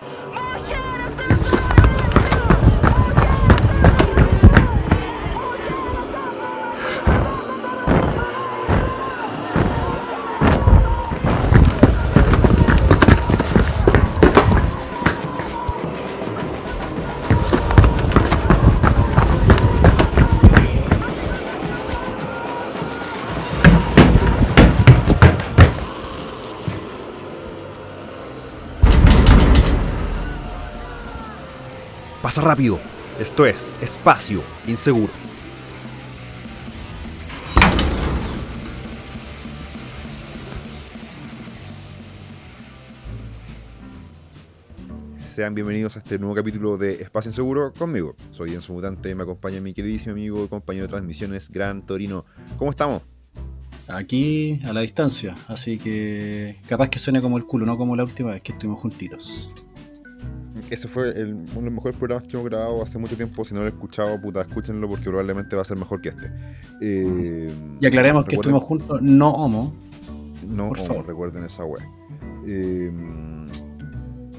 Pasa rápido. Esto es Espacio Inseguro. Sean bienvenidos a este nuevo capítulo de Espacio Inseguro conmigo. Soy Enzo Mutante me acompaña mi queridísimo amigo y compañero de transmisiones, Gran Torino. ¿Cómo estamos? Aquí a la distancia, así que capaz que suene como el culo, no como la última vez que estuvimos juntitos. Ese fue el- uno de los mejores programas que hemos grabado hace mucho tiempo. Si no lo he escuchado, puta, escúchenlo porque probablemente va a ser mejor que este. Eh, Y aclaremos que estuvimos juntos, no homo. No, Por favor. recuerden esa web.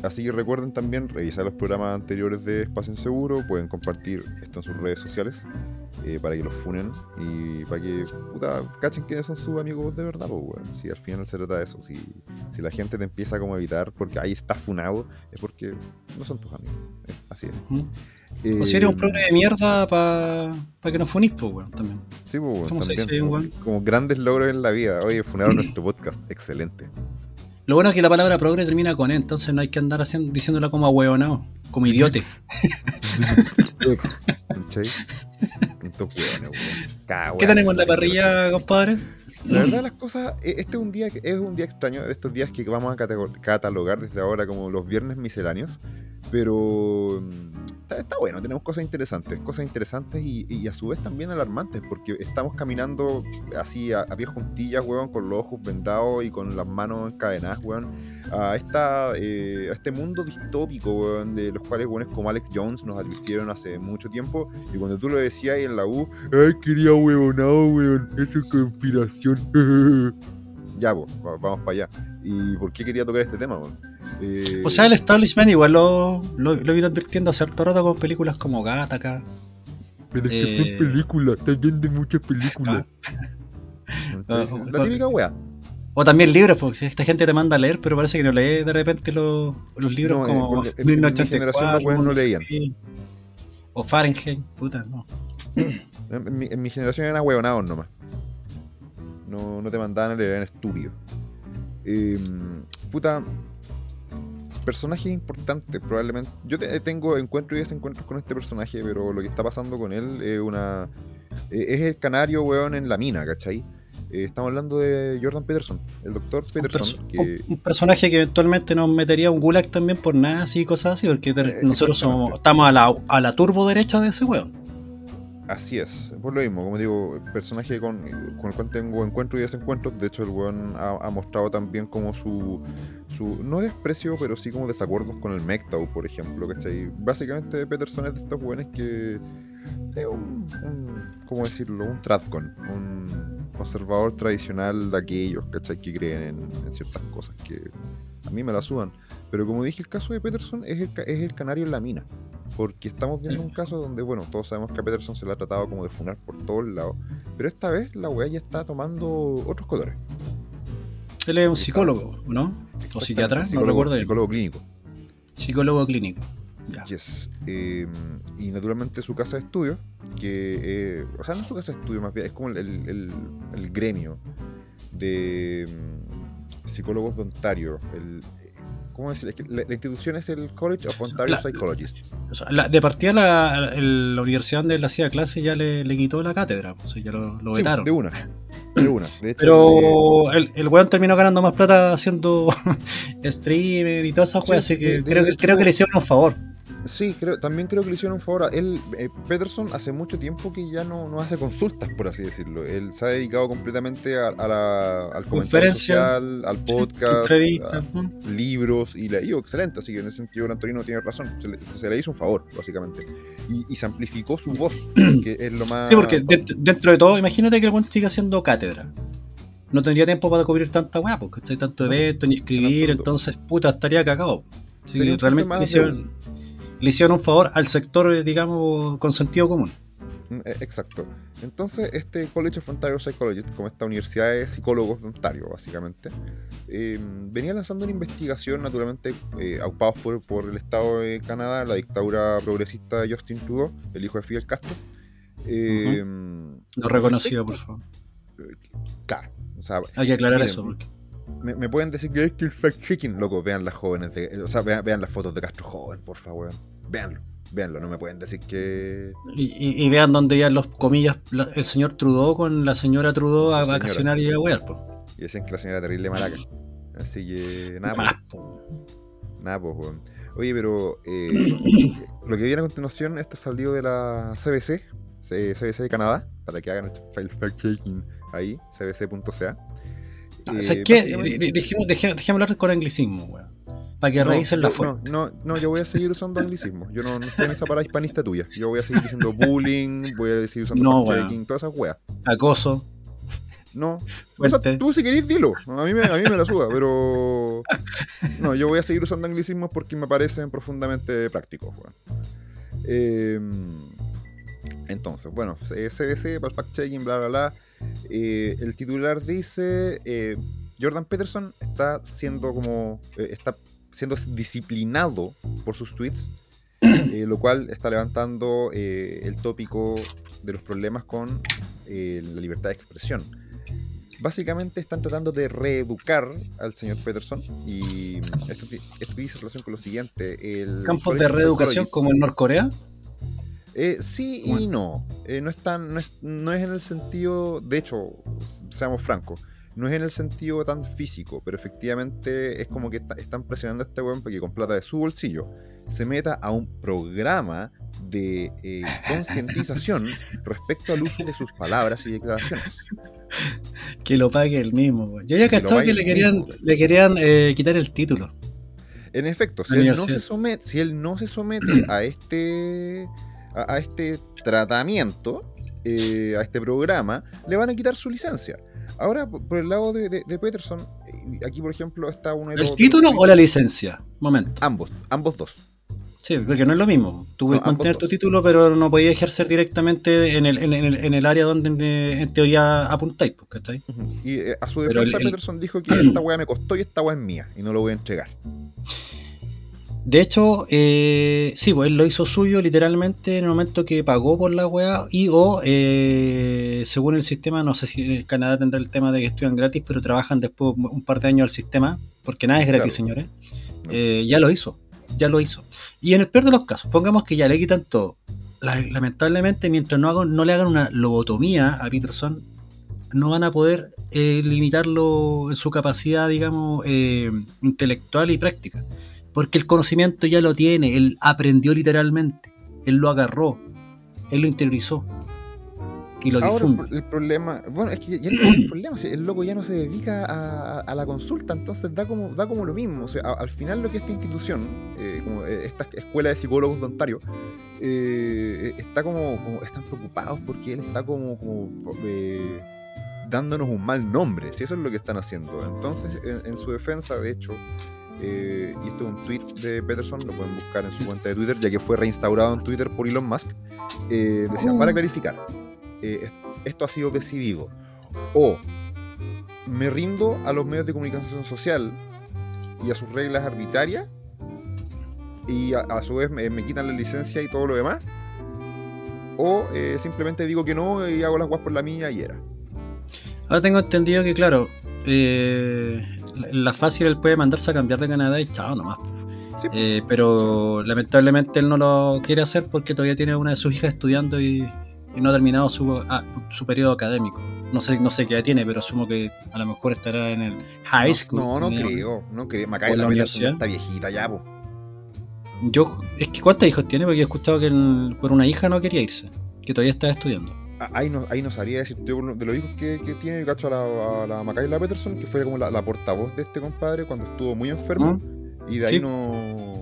Así que recuerden también revisar los programas anteriores de Espacio Inseguro. Pueden compartir esto en sus redes sociales eh, para que los funen y para que puta, cachen quiénes son sus amigos de verdad. Pues. Si al final se trata de eso. Si, si la gente te empieza como a evitar porque ahí está funado, es porque no son tus amigos. Eh, así es. Ujú. O si eres un Eh, progre de mierda para que nos funís, pues, weón, también. Sí, pues, weón, ¿Cómo se también, dice, como, como grandes logros en la vida. Oye, funaron nuestro podcast. Excelente. Lo bueno es que la palabra progre termina con E, entonces no hay que andar haciendo, diciéndola como ahueonado, como idiote. ¿Qué tenemos en la parrilla, compadre? La verdad las cosas, eh, este es un día es un día extraño, de estos días que vamos a catalogar desde ahora como los viernes misceláneos, pero mm, está, está bueno, tenemos cosas interesantes, cosas interesantes y, y a su vez también alarmantes, porque estamos caminando así a, a pie juntillas, weón, con los ojos vendados y con las manos encadenadas, weón, a, esta, eh, a este mundo distópico, weón, de los cuales weones como Alex Jones nos advirtieron hace mucho tiempo, y cuando tú lo decías ahí en la U, ay, quería huevonado, weón, eso es conspiración. ya, pues, va- vamos para allá. ¿Y por qué quería tocar este tema, weón? Eh, O sea, el establishment igual lo, lo, lo he ido advirtiendo hace harto rato con películas como Gattaca. pero es que eh, son películas, también de muchas películas. Entonces, Ah, la típica wea. O también libros, porque esta gente te manda a leer, pero parece que no lee de repente los, los libros No, como en- en mi 1984, generación los weones no leían. O Fahrenheit, puta, no. En mi, en mi generación eran huevonados nomás. No, no te mandaban a leer, eran estúpidos. Eh, puta. Personaje importante, probablemente. Yo te- tengo encuentros y desencuentros con este personaje, pero lo que está pasando con él es una. eh, es el canario, weón, en la mina, ¿cachai? Eh, estamos hablando de Jordan Peterson, el doctor Un, Peterson, perso- que un- personaje que eventualmente nos metería un gulag también por nazi y cosas así, porque Eh, nosotros somos, estamos a la, a la turbo derecha de ese weón. Así es, por lo mismo, como digo, personaje con, con el cual tengo encuentros y desencuentros. De hecho, el weón ha, ha mostrado también como su, su, no desprecio, pero sí como desacuerdos con el MGTOW, por ejemplo, ¿cachai? Básicamente, Peterson es de estos weones que es un, un- ¿cómo decirlo? Un tradcon, un conservador tradicional de aquellos, ¿cachai? Que creen en, en ciertas cosas que a mí me la sudan. Pero como dije, el caso de Peterson es el, es el canario en la mina. Porque estamos viendo un caso donde, bueno, todos sabemos que a Peterson se le ha tratado como de funar por todos lados. Pero esta vez la weá ya está tomando otros colores. Él es un psicólogo, ¿no? O psiquiatra, no recuerdo. Psicólogo clínico. Psicólogo clínico. Ya. Yes. Eh, y naturalmente su casa de estudio, que, eh, o sea, no su casa de estudio, más bien, es como el, el- el- el gremio de mm, psicólogos de Ontario. El, ¿Cómo decir? Es que la, la institución es el College of Ontario La- Psychologists. O sea, la- de partida la, el- la universidad donde él hacía clase ya le, le quitó la cátedra, pues, ya lo, lo Sí, vetaron. de una. De una. De hecho, eh, Pero el, el weón terminó ganando más plata haciendo streamer y todas esas Sí, weas, así de- que de creo, que hecho- creo que le hicieron un favor. Sí, creo, también creo que le hicieron un favor a él. eh, Peterson hace mucho tiempo que ya no, no hace consultas, por así decirlo. Él se ha dedicado completamente a, a la- al comentario Conferencia, social, al podcast, a ¿no? libros, y le ido excelente. Así que en ese sentido, Antonino tiene razón. Se le, se le hizo un favor, básicamente. Y, y se amplificó su voz, que es lo más. Sí, porque dent- dentro de todo, imagínate que el siga haciendo cátedra. No tendría tiempo para cubrir tanta weá, porque hay tanto evento ni escribir, entonces puta, estaría cagado. Sí, realmente hicieron, le hicieron un favor al sector, eh, digamos, con sentido común. Mm, eh, Exacto. Entonces, este College of Ontario Psychologists, como esta universidad de psicólogos de Ontario, básicamente, eh, venía lanzando una investigación, naturalmente, eh, aupados por, por el Estado de Canadá, la dictadura progresista de Justin Trudeau, el hijo de Fidel Castro. Eh, No reconocido, por favor. K. O sea, Hay que aclarar Miren, eso. Porque... me, me pueden decir que es que el fact-checking, loco, vean las jóvenes, de- o sea, vean, vean las fotos de Castro joven, por favor. Veanlo, veanlo, no me pueden decir que... Y, y- y vean dónde ya los comillas, la- el señor Trudeau con la señora Trudeau a señora. vacacionar y a wear, po. Y decían que la señora terrible maraca. Así que, nada, Más, po. nada, pues, weón. Oye, pero eh, lo que viene a continuación, esto salió de la CBC, CBC de Canadá, para que hagan el fact-checking ahí, cbc.ca. Ah, Eh, ¿Sabes qué? básicamente- Dejemos, dejemos- dejemos hablar con anglicismo, weón. Para que No, revisen la fuente. No, no, no, yo voy a seguir usando anglicismo. Yo no, no estoy en esa parada hispanista tuya. Yo voy a seguir diciendo bullying, voy a seguir usando No, fact-checking, todas esas weas. Acoso, No. O sea, tú si querés dilo. A mí, me, a mí me la suda, pero. No, yo voy a seguir usando anglicismos porque me parecen profundamente prácticos. weón. Eh, entonces, bueno, CBC para el fact-checking, bla, bla, bla. Eh, el titular dice: eh, Jordan Peterson está siendo como. eh, está siendo disciplinado por sus tweets. lo cual está levantando el tópico de los problemas con la libertad de expresión. Básicamente están tratando de reeducar al señor Peterson y esto, esto dice relación con lo siguiente. El Campos de reeducación como en Norcorea. Eh, sí y no. Eh, no, es tan, no, es, no es en el sentido, de hecho, seamos francos, no es en el sentido tan físico, pero efectivamente es como que está- están presionando a este weón para que con plata de su bolsillo se meta a un programa de eh, concientización respecto al uso de sus palabras y declaraciones. Que lo pague el mismo. Yo Que cachado pague que le querían, mismo. le querían eh, quitar el título. En efecto, si él, no se somete, si él no se somete a este a, a este tratamiento, eh, a este programa, le van a quitar su licencia. Ahora, por el lado de, de- de Peterson, eh, aquí por ejemplo está uno de los... ¿El título o la licencia? Momento. Ambos, ambos dos. Sí, porque no es lo mismo. Tú puedes No, mantener tu título, pero no podías ejercer directamente en el, en el, en el área donde eh, en teoría apuntáis, pues, ¿cachai? Ujú. Y eh, a su defensa, el- Peterson dijo que esta weá me costó y esta weá es mía y no lo voy a entregar. De hecho, eh, sí, pues él lo hizo suyo literalmente en el momento que pagó por la weá y o eh, según el sistema, no sé si Canadá tendrá el tema de que estudian gratis, pero trabajan después un par de años al sistema, porque nada es gratis, Claro. señores. Eh, ya lo hizo, ya lo hizo. Y en el peor de los casos, pongamos que ya le quitan todo. La- lamentablemente, mientras no, hagan, no le hagan una lobotomía a Peterson, no van a poder eh, limitarlo en su capacidad, digamos, eh, intelectual y práctica. Porque el conocimiento ya lo tiene, él aprendió literalmente, él lo agarró, él lo interiorizó y lo Ahora el, difunde. pro- el problema, bueno, es que ya no es el problema, el loco ya no se dedica a, a la consulta, entonces da como, da como lo mismo. O sea, a- al final lo que esta institución, eh, como eh, esta escuela de psicólogos de Ontario, eh, está como, como- están preocupados porque él está como, como eh, dándonos un mal nombre, si eso es lo que están haciendo. Entonces, en, en su defensa, de hecho, eh, y esto es un tweet de Peterson, lo pueden buscar en su cuenta de Twitter, ya que fue reinstaurado en Twitter por Elon Musk, eh, decía, para clarificar, eh, es- esto ha sido decidido. O me rindo a los medios de comunicación social y a sus reglas arbitrarias y a, a su vez me, me quitan la licencia y todo lo demás. O eh, simplemente digo que no y hago las guas por la mía y era. Ahora tengo entendido que, claro, eh, la, la fácil él puede mandarse a cambiar de Canadá y chao nomás. Sí. Eh, pero lamentablemente él no lo quiere hacer porque todavía tiene una de sus hijas estudiando y, y no ha terminado su, ah, su periodo académico. No sé, no sé qué edad tiene, pero asumo que a lo mejor estará en el high school. No, no Tenía- creo, no creo. ¿O Macaela en la universidad? está viejita ya, po. Yo, es que ¿cuántos hijos tiene? Porque he escuchado que el- por una hija no quería irse, que todavía está estudiando. Ah, Ahí no, ahí no sabría decir yo de los hijos que, que tiene, cacho a la, a la Macaela Peterson, que fue como la, la portavoz de este compadre cuando estuvo muy enfermo. Y de ahí Sí. no,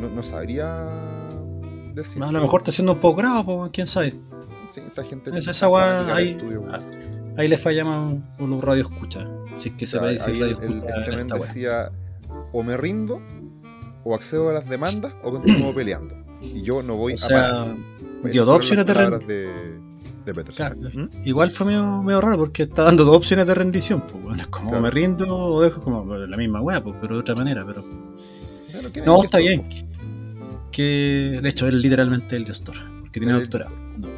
no, no sabría decir. A lo mejor está haciendo un posgrado, pues, quién sabe. Sí, esta gente. Esa- del ahí- estudio. ah, Ahí le fallamos por los radio escucha. Si es que se va a decir radio el, el, escucha esta weá. decía: o me rindo o accedo a las demandas o continúo peleando. Y yo no voy O a sea, parar. Esas dio fueron dos opciones de las palabras rendición. De, de Peterson. Claro, ¿Mm? Igual fue medio, medio raro porque está dando dos opciones de rendición. Pues, bueno, es como Claro. me rindo o dejo como la misma weá, pues, pero de otra manera. Pero Claro, ¿quién es no, está bien. Que de hecho, él literalmente el gestor, porque tiene El- doctorado. No,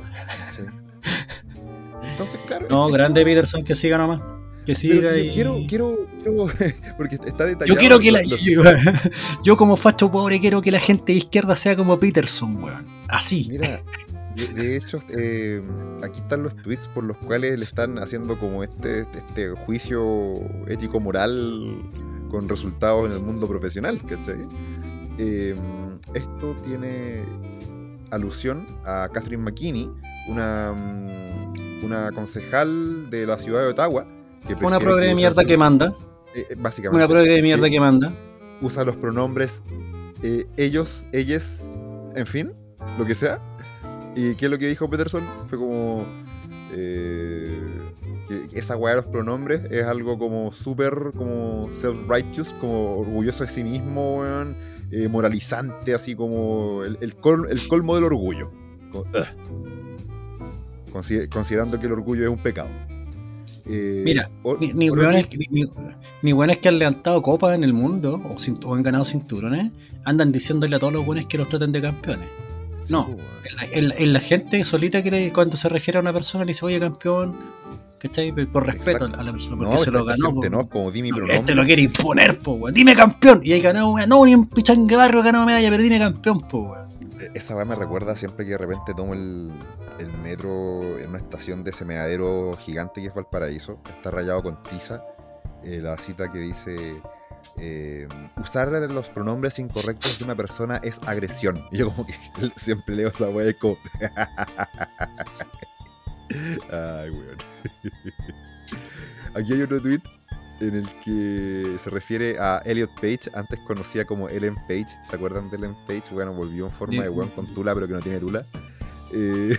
Sí. Entonces, claro. No, es- grande Peterson, que siga nomás. Que siga y. quiero, quiero, quiero, porque está detallado. Yo quiero que la. los- Yo, yo como facho pobre quiero que la gente de izquierda sea como Peterson, weón. Así. Mira, de, de hecho, eh, aquí están los tweets por los cuales le están haciendo como este, este juicio ético-moral con resultados en el mundo profesional, ¿cachai? Eh, esto tiene alusión a Catherine McKinney, una, mm, una concejal de la ciudad de Ottawa. Que Una progre de mierda su- que manda. eh, eh, básicamente. Una progre de mierda que manda. usa los pronombres ellos, ellas, en fin, lo que sea. ¿Y qué es lo que dijo Peterson? Fue como. eh, que esa weá de los pronombres es algo como súper como self-righteous, como orgulloso de sí mismo, weón, eh, moralizante, así como el, el, col- el colmo del orgullo. Como, considerando que el orgullo es un pecado. Eh, Mira, Ni, ni, weones, tweet- ni, weones que han levantado copas en el mundo o, o han ganado cinturones andan diciéndole a todos los buenos que los traten de campeones. No. pues, weón. En la, en la- en la gente solita que le- cuando se refiere a una persona le dice, oye campeón, ¿cachai? Por- respeto Exacto. a la persona, No, porque se lo ganó. gente po. no, como di mi No, este lo quiere imponer, po, weón. Dime campeón. Y ahí ganado, weón. No, ni un pichangue barrio ganado medalla, pero dime campeón, po, weón. Esa weá me recuerda siempre que de repente tomo el, el metro en una estación de ese meadero gigante que es Valparaíso. Está rayado con tiza. eh, la cita que dice: eh, Usar los pronombres incorrectos de una persona es agresión. Y yo, como que siempre leo esa como. Ay, weón. Aquí hay otro tweet en el que se refiere a Elliot Page, antes conocida como Ellen Page. ¿Se acuerdan de Ellen Page? Bueno, volvió en forma de weón con tula, pero que no tiene tula. Eh,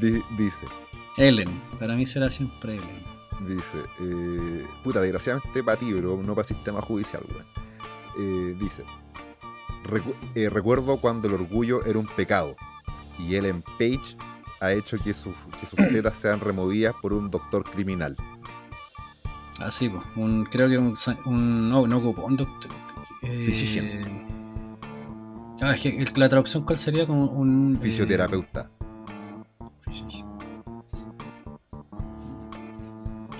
di- dice, Ellen. Para mí será siempre Ellen. Dice, eh, puta, desgraciadamente para ti, pero no para el sistema judicial, weón. Eh, dice, "Recu- eh, recuerdo cuando el orgullo era un pecado y Ellen Page ha hecho que, sus que sus tetas sean removidas por un doctor criminal. Así, pues. Un, creo que un, no, no ocupó un doctor. eh, ah, es que la traducción cuál sería como un eh, Fisioterapeuta.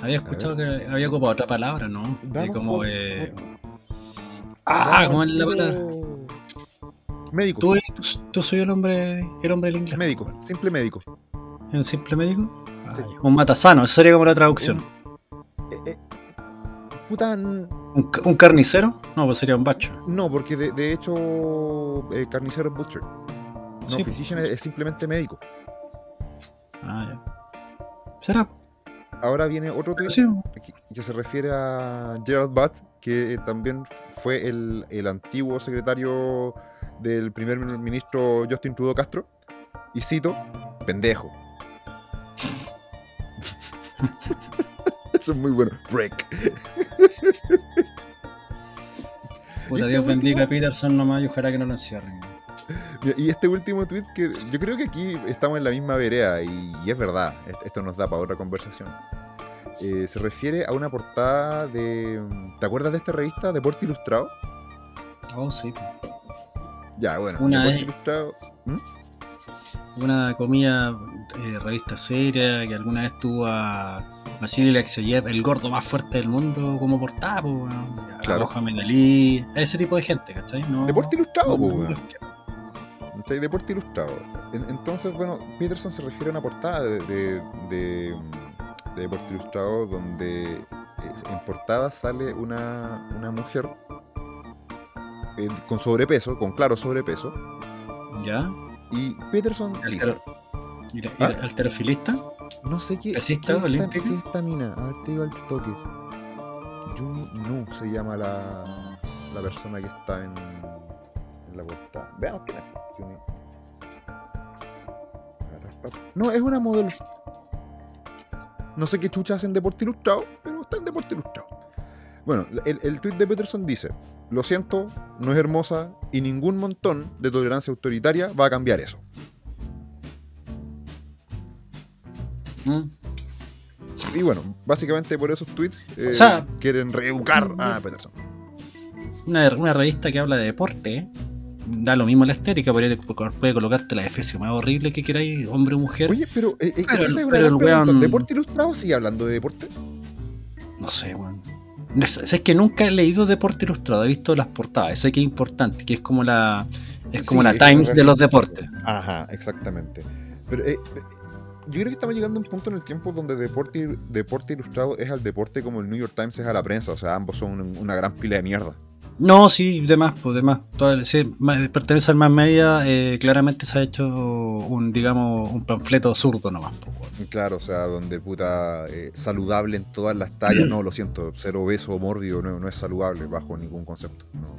Había escuchado que había ocupado otra palabra, ¿no? Vamos como eh, Ah, ¿cómo es la palabra? Médico. Tú, tú, tú soy el hombre, el hombre del inglés. Médico, simple médico. ¿Es un simple médico? Ah, Sí. Un matasano, esa sería como la traducción. Eh, eh, puta, ¿Un, ca- un carnicero? No, pues sería un bacho. no, porque de, de hecho eh, carnicero es butcher. No, Sí. physician es, es simplemente médico. Ah, ya. ¿Será? Ahora viene otro tweet Sí. que, se refiere a Gerald Butt, que también fue el, el antiguo secretario del primer ministro Justin Trudeau Castro. Y cito, pendejo. Eso es muy bueno. Break. Puta, este Dios bendiga a? Peterson nomás y ojalá que no lo encierren. Y este último tweet que yo creo que aquí estamos en la misma vereda y, y es verdad, est- esto nos da para otra conversación. Eh, se refiere a una portada de... ¿Te acuerdas de esta revista, Deporte Ilustrado? Oh, sí. Ya, bueno, Una Deporte vez- Ilustrado... ¿Mm? Una comida, eh, revista seria, que alguna vez tuvo a Vasily Alexeyev, el gordo más fuerte del mundo, como portada, pues. A Claro. A ese tipo de gente, ¿cachai? No, Deporte Ilustrado, no- weón. ¿Cachai? Deporte Ilustrado. En- entonces, bueno, Peterson se refiere a una portada de, de, de- de Deporte Ilustrado donde eh, en portada sale una, una mujer eh, con sobrepeso, con claro sobrepeso, ¿Ya? y Peterson dice, Altero- ¿Ah? ¿Alterofilista? no sé qué, ¿Pesista qué esta- qué esta mina, a ver, te digo al toque. Yumi Nu se llama la, la persona que está en, en la portada. Veamos quién es. No, es una modelo. No sé qué chucha hacen deporte ilustrado, pero está en deporte ilustrado. Bueno, el, el tweet de Peterson dice: Lo siento, no es hermosa y ningún montón de tolerancia autoritaria va a cambiar eso. ¿Mm? Y bueno, básicamente por esos tweets eh, O sea- quieren reeducar a Peterson. Una, una revista que habla de deporte, ¿eh? Da lo mismo la estética, podría, puede colocarte la F más horrible que queráis, hombre o mujer. Oye, pero, eh, eh, Pero- pero el weón- ¿Deporte ilustrado sigue hablando de deporte? No sé, weón. Es, es que nunca he leído deporte ilustrado, he visto las portadas, sé que es importante, que es como la es como Sí, la es como Times de los deportes. Ajá, exactamente. Pero eh, yo creo que estamos llegando a un punto en el tiempo donde deporte, deporte ilustrado es al deporte como el New York Times es a la prensa. O sea, ambos son un- una gran pila de mierda. No, sí, demás, pues demás. Todo, sí, ma- pertenece al más media, eh, claramente se ha hecho un, digamos, un panfleto zurdo nomás. pues, Claro, o sea, donde puta eh, saludable en todas las tallas. No, lo siento, ser obeso o mórbido no, no es saludable bajo ningún concepto. No.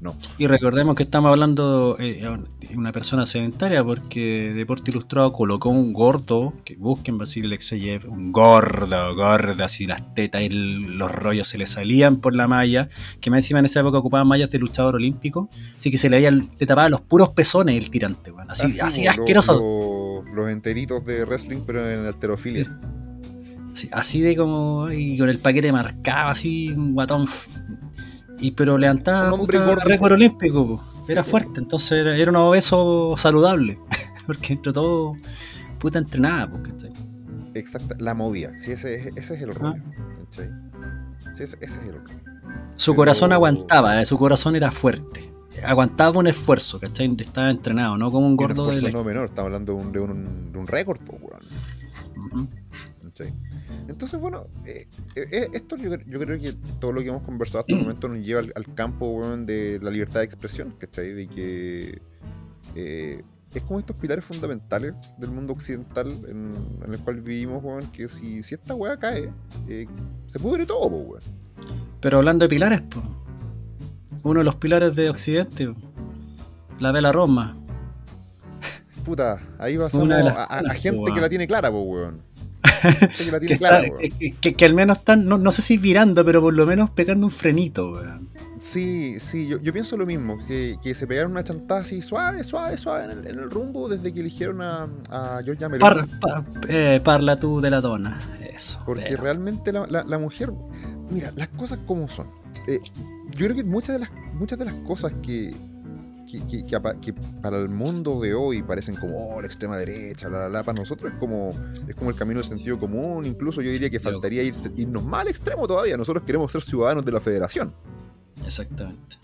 No. Y recordemos que estamos hablando eh, de una persona sedentaria porque Deporte Ilustrado colocó un gordo, que busquen Vasily Alexeyev, un gordo, gordo, así las tetas y el- los rollos se le salían por la malla, que más encima en esa época ocupaban mallas de luchador olímpico, así que se le, veía, le tapaba los puros pezones el tirante, así, así lo- asqueroso. lo- los enteritos de wrestling, pero en alterofilia. Sí. Así, así de como. Y con el paquete marcado, así, un guatón. Y pero levantaba puta, récord olímpico, po. Era fuerte, entonces era, era un obeso saludable. Porque entre todo, puta entrenada, po, ¿cachai? Exacta, la movía. Sí, ese, es- ese es el Ah. rollo. ¿cachai? Sí, ese, ese es el rollo. Su Pero- corazón aguantaba, eh, su corazón era fuerte. Aguantaba un esfuerzo, ¿cachai? Estaba entrenado, no como un gordo de no menor, estamos hablando de un, de un, de un récord, po, weón. Entonces, bueno, eh, eh, esto yo, yo creo que todo lo que hemos conversado hasta el momento nos lleva al, al campo de la libertad de expresión, ¿cachai? De que eh, es como estos pilares fundamentales del mundo occidental en, en el cual vivimos, weón, que si, si esta weá cae, eh, se pudre todo, weón. Pero hablando de pilares, po, uno de los pilares de Occidente, po, la vela Roma. Puta, ahí las a, a- a gente po, que la tiene clara, po, weón. Que está- al menos están, no, no sé si virando, pero por lo menos pegando un frenito, weón. Sí, sí, yo, yo pienso lo mismo, que, que se pegaron una chantada así suave, suave, suave en el, en el rumbo desde que eligieron a, a Meloni. Par- pa- eh, parla tú de la dona. Eso. Porque pero- realmente la, la- la mujer, mira, las cosas como son. Eh, yo creo que muchas de las, muchas de las cosas que, que, para el mundo de hoy parecen como oh, la extrema derecha, la, la, la, para nosotros es como, es como el camino del sentido común. Incluso yo diría que faltaría irse- irnos más al extremo todavía. Nosotros queremos ser ciudadanos de la federación. Exactamente.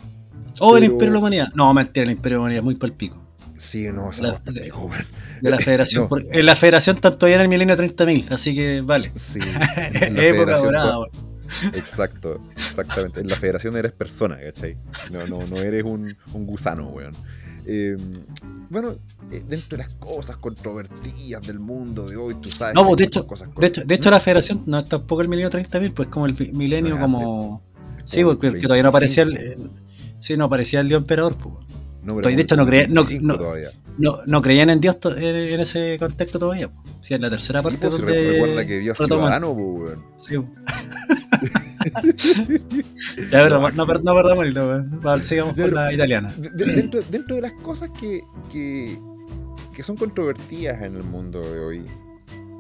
O el Pero- Imperio de la Humanidad. No, mentira, el Imperio de la Humanidad es muy palpico. Sí, no, La- de- weón. De la Federación. No. porque en la Federación están todavía en el milenio 30.000, así que vale. Sí, en la Época dorada. Exacto, exactamente. En la federación eres persona, ¿cachai? No, no, no eres un, un gusano, weón. Eh, bueno, eh, dentro de las cosas controvertidas del mundo de hoy, tú sabes. No, pues, de hecho- cosas De hecho, de hecho, la Federación no es tampoco el milenio 30.000, pues como el milenio No, como. Sí, porque porque todavía no aparecía el. 25. Sí, no aparecía el Dios Emperador, pues. No, pero de hecho, no creía- no- 25 no- todavía. No, no creían en Dios to- en, ese contexto todavía. pues. Sí, en la tercera Sí, parte pues, donde. re- recuerda que Dios ciudadano, pues, weón. Sí. ya, pero no, no, no perdamos el hilo, weón. Va, sigamos con la italiana. De- de- dentro, dentro de las cosas que, que, que son controvertidas en el mundo de hoy,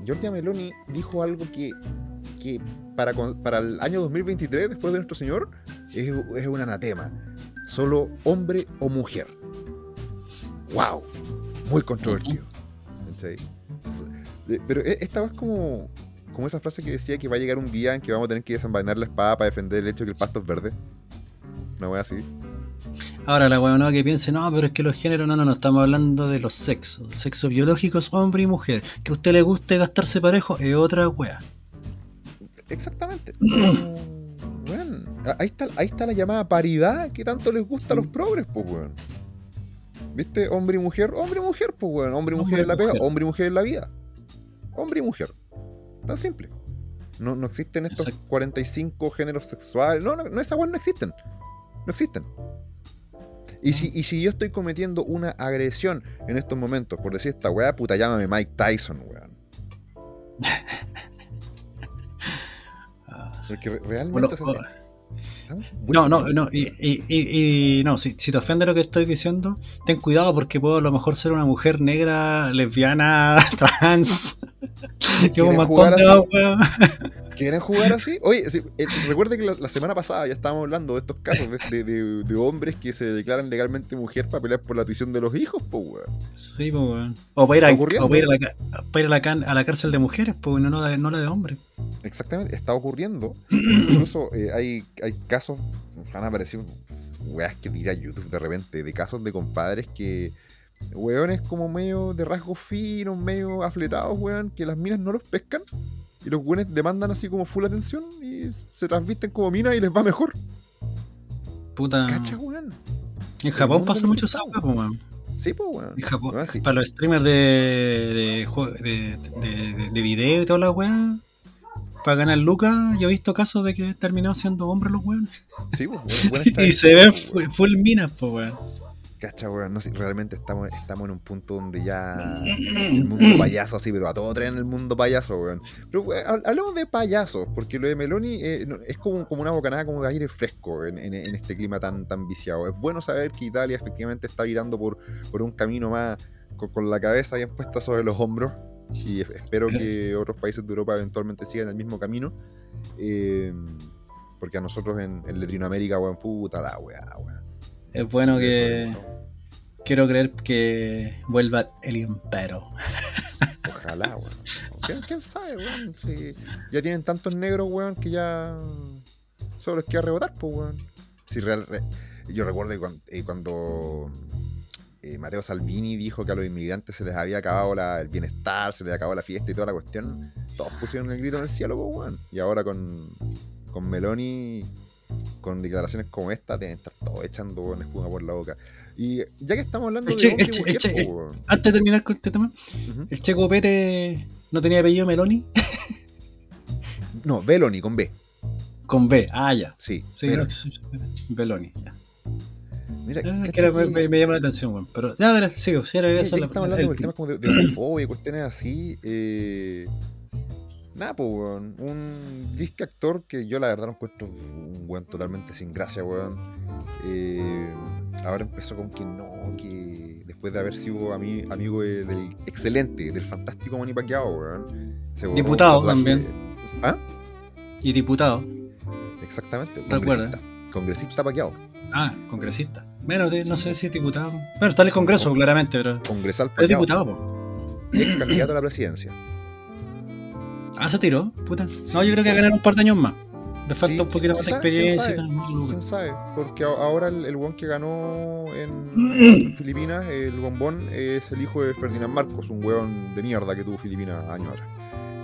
Giorgia Meloni dijo algo que, que para, para el año 2023, después de nuestro Señor, es, es un anatema. Solo hombre o mujer. ¡Wow! Muy controvertido. Pero e- esta vez como, como esa frase que decía que va a llegar un día en que vamos a tener que desenvainar la espada para defender el hecho de que el pasto es verde. Una wea así. Ahora la weonada que piense, no, pero es que los géneros, no, no, no, estamos hablando de los sexos. El sexo biológico es hombre y mujer. Que a usted le guste gastarse parejo es otra wea. Exactamente. A- ahí, está, ahí está la llamada paridad que tanto les gusta a los progres, pues, weón. ¿Viste? Hombre y mujer, hombre y mujer, pues, weón. Hombre y mujer Hombre en la pega, mujer. hombre y mujer en la vida. Hombre y mujer. Tan simple. No, no existen estos Exacto. 45 géneros sexuales. No, no, no esas weas no existen. No existen. Y si, y si yo estoy cometiendo una agresión en estos momentos, por decir esta weá, puta, llámame Mike Tyson, weón. Porque re- realmente. Bueno, No, no, no, y, y- y- y no, si, si te ofende lo que estoy diciendo, ten cuidado porque puedo a lo mejor ser una mujer negra, lesbiana, trans. Que un ¿Quieren montón jugar de. ¿Quieren jugar así? Oye, sí, eh, recuerde que la, la semana pasada ya estábamos hablando de estos casos de, de- de- de hombres que se declaran legalmente mujer para pelear por la tuición de los hijos, pues, weón. Sí, pues, weón. O para ir, a, o para ir, a, la, para ir a, la, can- a la cárcel de mujeres, pues, no, no, la de- no la de hombres. Exactamente, está ocurriendo. Incluso eh, hay, hay casos, han aparecido weas que tira YouTube de repente, de casos de compadres que, weones como medio de rasgos finos, medio afletados, weón, que las minas no los pescan. Y los weones demandan así como full atención y se transvisten como minas y les va mejor. Puta. ¿Cacha, weón? En Japón pasa mucho esa weón. Sí, pues, weón. En Japón. Weón, sí. Para los streamers de, de, de, de, de- de video y toda la weá. Para ganar lucas, yo he visto casos de que terminaron siendo hombres los weones. Sí, pues, weón, Y se ven pues, full, weón. full minas, pues, weón. Cacha, weón, no sé, realmente estamos, estamos en un punto donde ya el mundo payaso así, pero a todo traen el mundo payaso, weón. Pero weón, hab- hablemos de payasos, porque lo de Meloni eh, no- es como, como una bocanada como de aire fresco en, en- en este clima tan, tan viciado. Es bueno saber que Italia efectivamente está virando por, por un camino más con, con la cabeza bien puesta sobre los hombros. Y es- espero que otros países de Europa eventualmente sigan el mismo camino. eh, porque a nosotros en, en Latinoamérica, weón, puta la weá, weón. Es bueno que. Quiero creer que vuelva el imperio. Ojalá, weón. ¿Quién, quién sabe, weón? Si ya tienen tantos negros, weón, que ya solo les queda rebotar, pues, weón. Si real, re- yo recuerdo que eh, cuando, eh, Mateo Salvini dijo que a los inmigrantes se les había acabado la- el bienestar, se les acabó la fiesta y toda la cuestión, todos pusieron el grito en el cielo, pues. Y ahora con, con Meloni, con declaraciones como esta, que estar todos echando weón, espuma por la boca. Y ya que estamos hablando El de che- el che- el che- pues. Antes de terminar con este tema, el Checo Pérez no tenía apellido Meloni No, Beloni con B. con B. Ah, ya. Sí, Sí, Beloni. no, sí, sí, Beloni. Ya. Mira, Ah, que era- me, que- me- me llama la atención, weón. Pero ya, dale, sigo. Si era eso estamos la- hablando el- de temas como de, de homofobia y cuestiones así. Eh, nada, pues, weón. Un disque actor que yo la verdad lo encuentro un weón totalmente sin gracia, weón. Eh, ahora empezó con que no, que después de haber sido ami- amigo de- del excelente, del fantástico Manny Pacquiao, weón. se Diputado también. ¿Ah? Y diputado. Exactamente. Recuerda. Congresista. Congresista Pacquiao. Ah, congresista. Bueno, de- no sé si es diputado. Bueno, está en el Congreso, claramente, pero. Congresal pero es diputado, po. Ex candidato a la presidencia. Ah, se tiró, puta. No, yo creo que ganar un par de años más. Le falta Sí, un poquito más de quién experiencia y tal. ¿Quién sabe? Porque ahora el, el weón que ganó en, en Filipinas, el bombón, es el hijo de Ferdinand Marcos, un weón de mierda que tuvo Filipinas años atrás.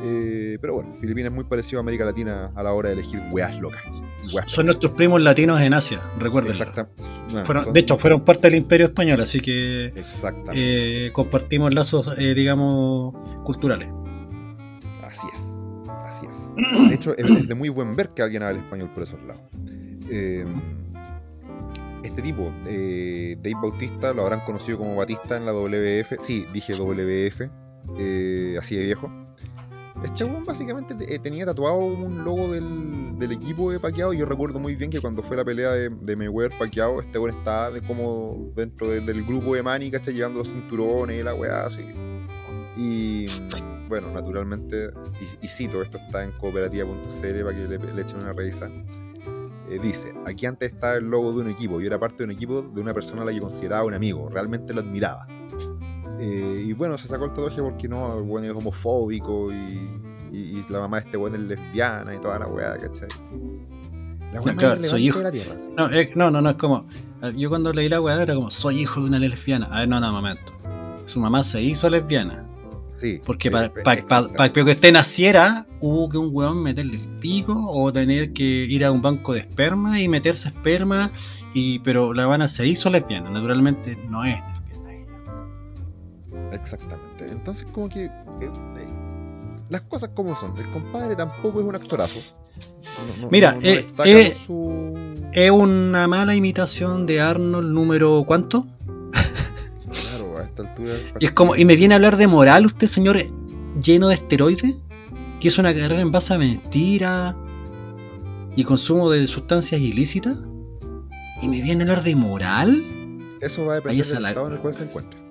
Eh, pero bueno, Filipinas es muy parecido a América Latina a la hora de elegir weas locas. Weas Son nuestros primos latinos en Asia, Fueron- son- de hecho, fueron parte del Imperio Español, así que eh, compartimos lazos, eh, digamos, culturales. Así es. Así es. De hecho, es, de muy buen ver que alguien hable español por esos lados. Eh, este tipo, Dave Bautista, lo habrán conocido como Batista en la WF. Sí, dije WF, así de viejo. Este weón básicamente te- eh, tenía tatuado un logo del, del equipo de Pacquiao. Yo recuerdo muy bien que cuando fue la pelea de, de Mayweather Pacquiao, este weón estaba como dentro del- grupo de Manny, ¿cachai? Llevando los cinturones y la weá así. Y bueno, naturalmente, y, cito, esto está en cooperativa.cl para que le, le echen una revisa. Eh, dice, aquí antes estaba el logo de un equipo, yo era parte de un equipo de una persona a la que consideraba un amigo, realmente lo admiraba. Eh, y bueno, se sacó el tatuaje porque no, el weón es homofóbico y, y- y la mamá de este weón es lesbiana y toda la weá, ¿cachai? La weá No, claro, soy hijo. de la tierra, sí. No, es- no, no, no, es como. eh, Yo cuando leí la weá era como, soy hijo de una lesbiana. A ver, no, no, momento. Su mamá se hizo lesbiana. Sí, Porque para eh, que exactamente. usted naciera, hubo que un weón meterle el pico o tener que ir a un banco de esperma y meterse esperma. y Pero la Habana se hizo lesbiana. Naturalmente no es. Exactamente. Entonces, como que. eh, eh, las cosas como son. El compadre tampoco es un actorazo. No- no- Mira, no- eh, su. Es una mala imitación de Arnold número ¿cuánto? Claro, a esta altura. Y es como, y me viene a hablar de moral usted, señor, lleno de esteroides, que es una carrera en base a mentiras. y consumo de sustancias ilícitas. Y me viene a hablar de moral. Eso va a depender del la- estado en el cual se encuentre.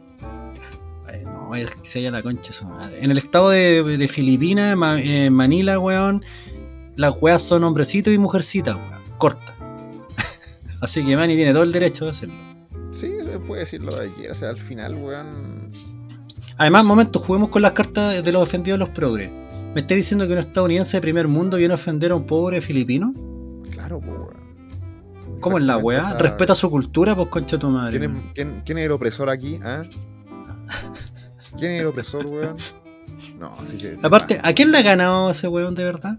Vaya que se haya la concha su madre. En el estado de, de Filipinas, Ma- eh, Manila, weón, las weas son hombrecitos y mujercitas, weón. Corta. Así que Manny tiene todo el derecho de hacerlo. Sí, se puede decir lo que quiera. O sea, al final, weón. Además, momento, juguemos con las cartas de los ofendidos de los progres. ¿Me estás diciendo que un estadounidense de primer mundo viene a ofender a un pobre filipino? Claro, weón. ¿Cómo es la weá? esa- Respeta su cultura, pues concha tu madre. ¿Quién es, quién- quién es el opresor aquí? ¿Ah? ¿Quién es el opresor, weón? No, sí, sí. sí, Aparte. ¿a quién le ha ganado ese weón de verdad?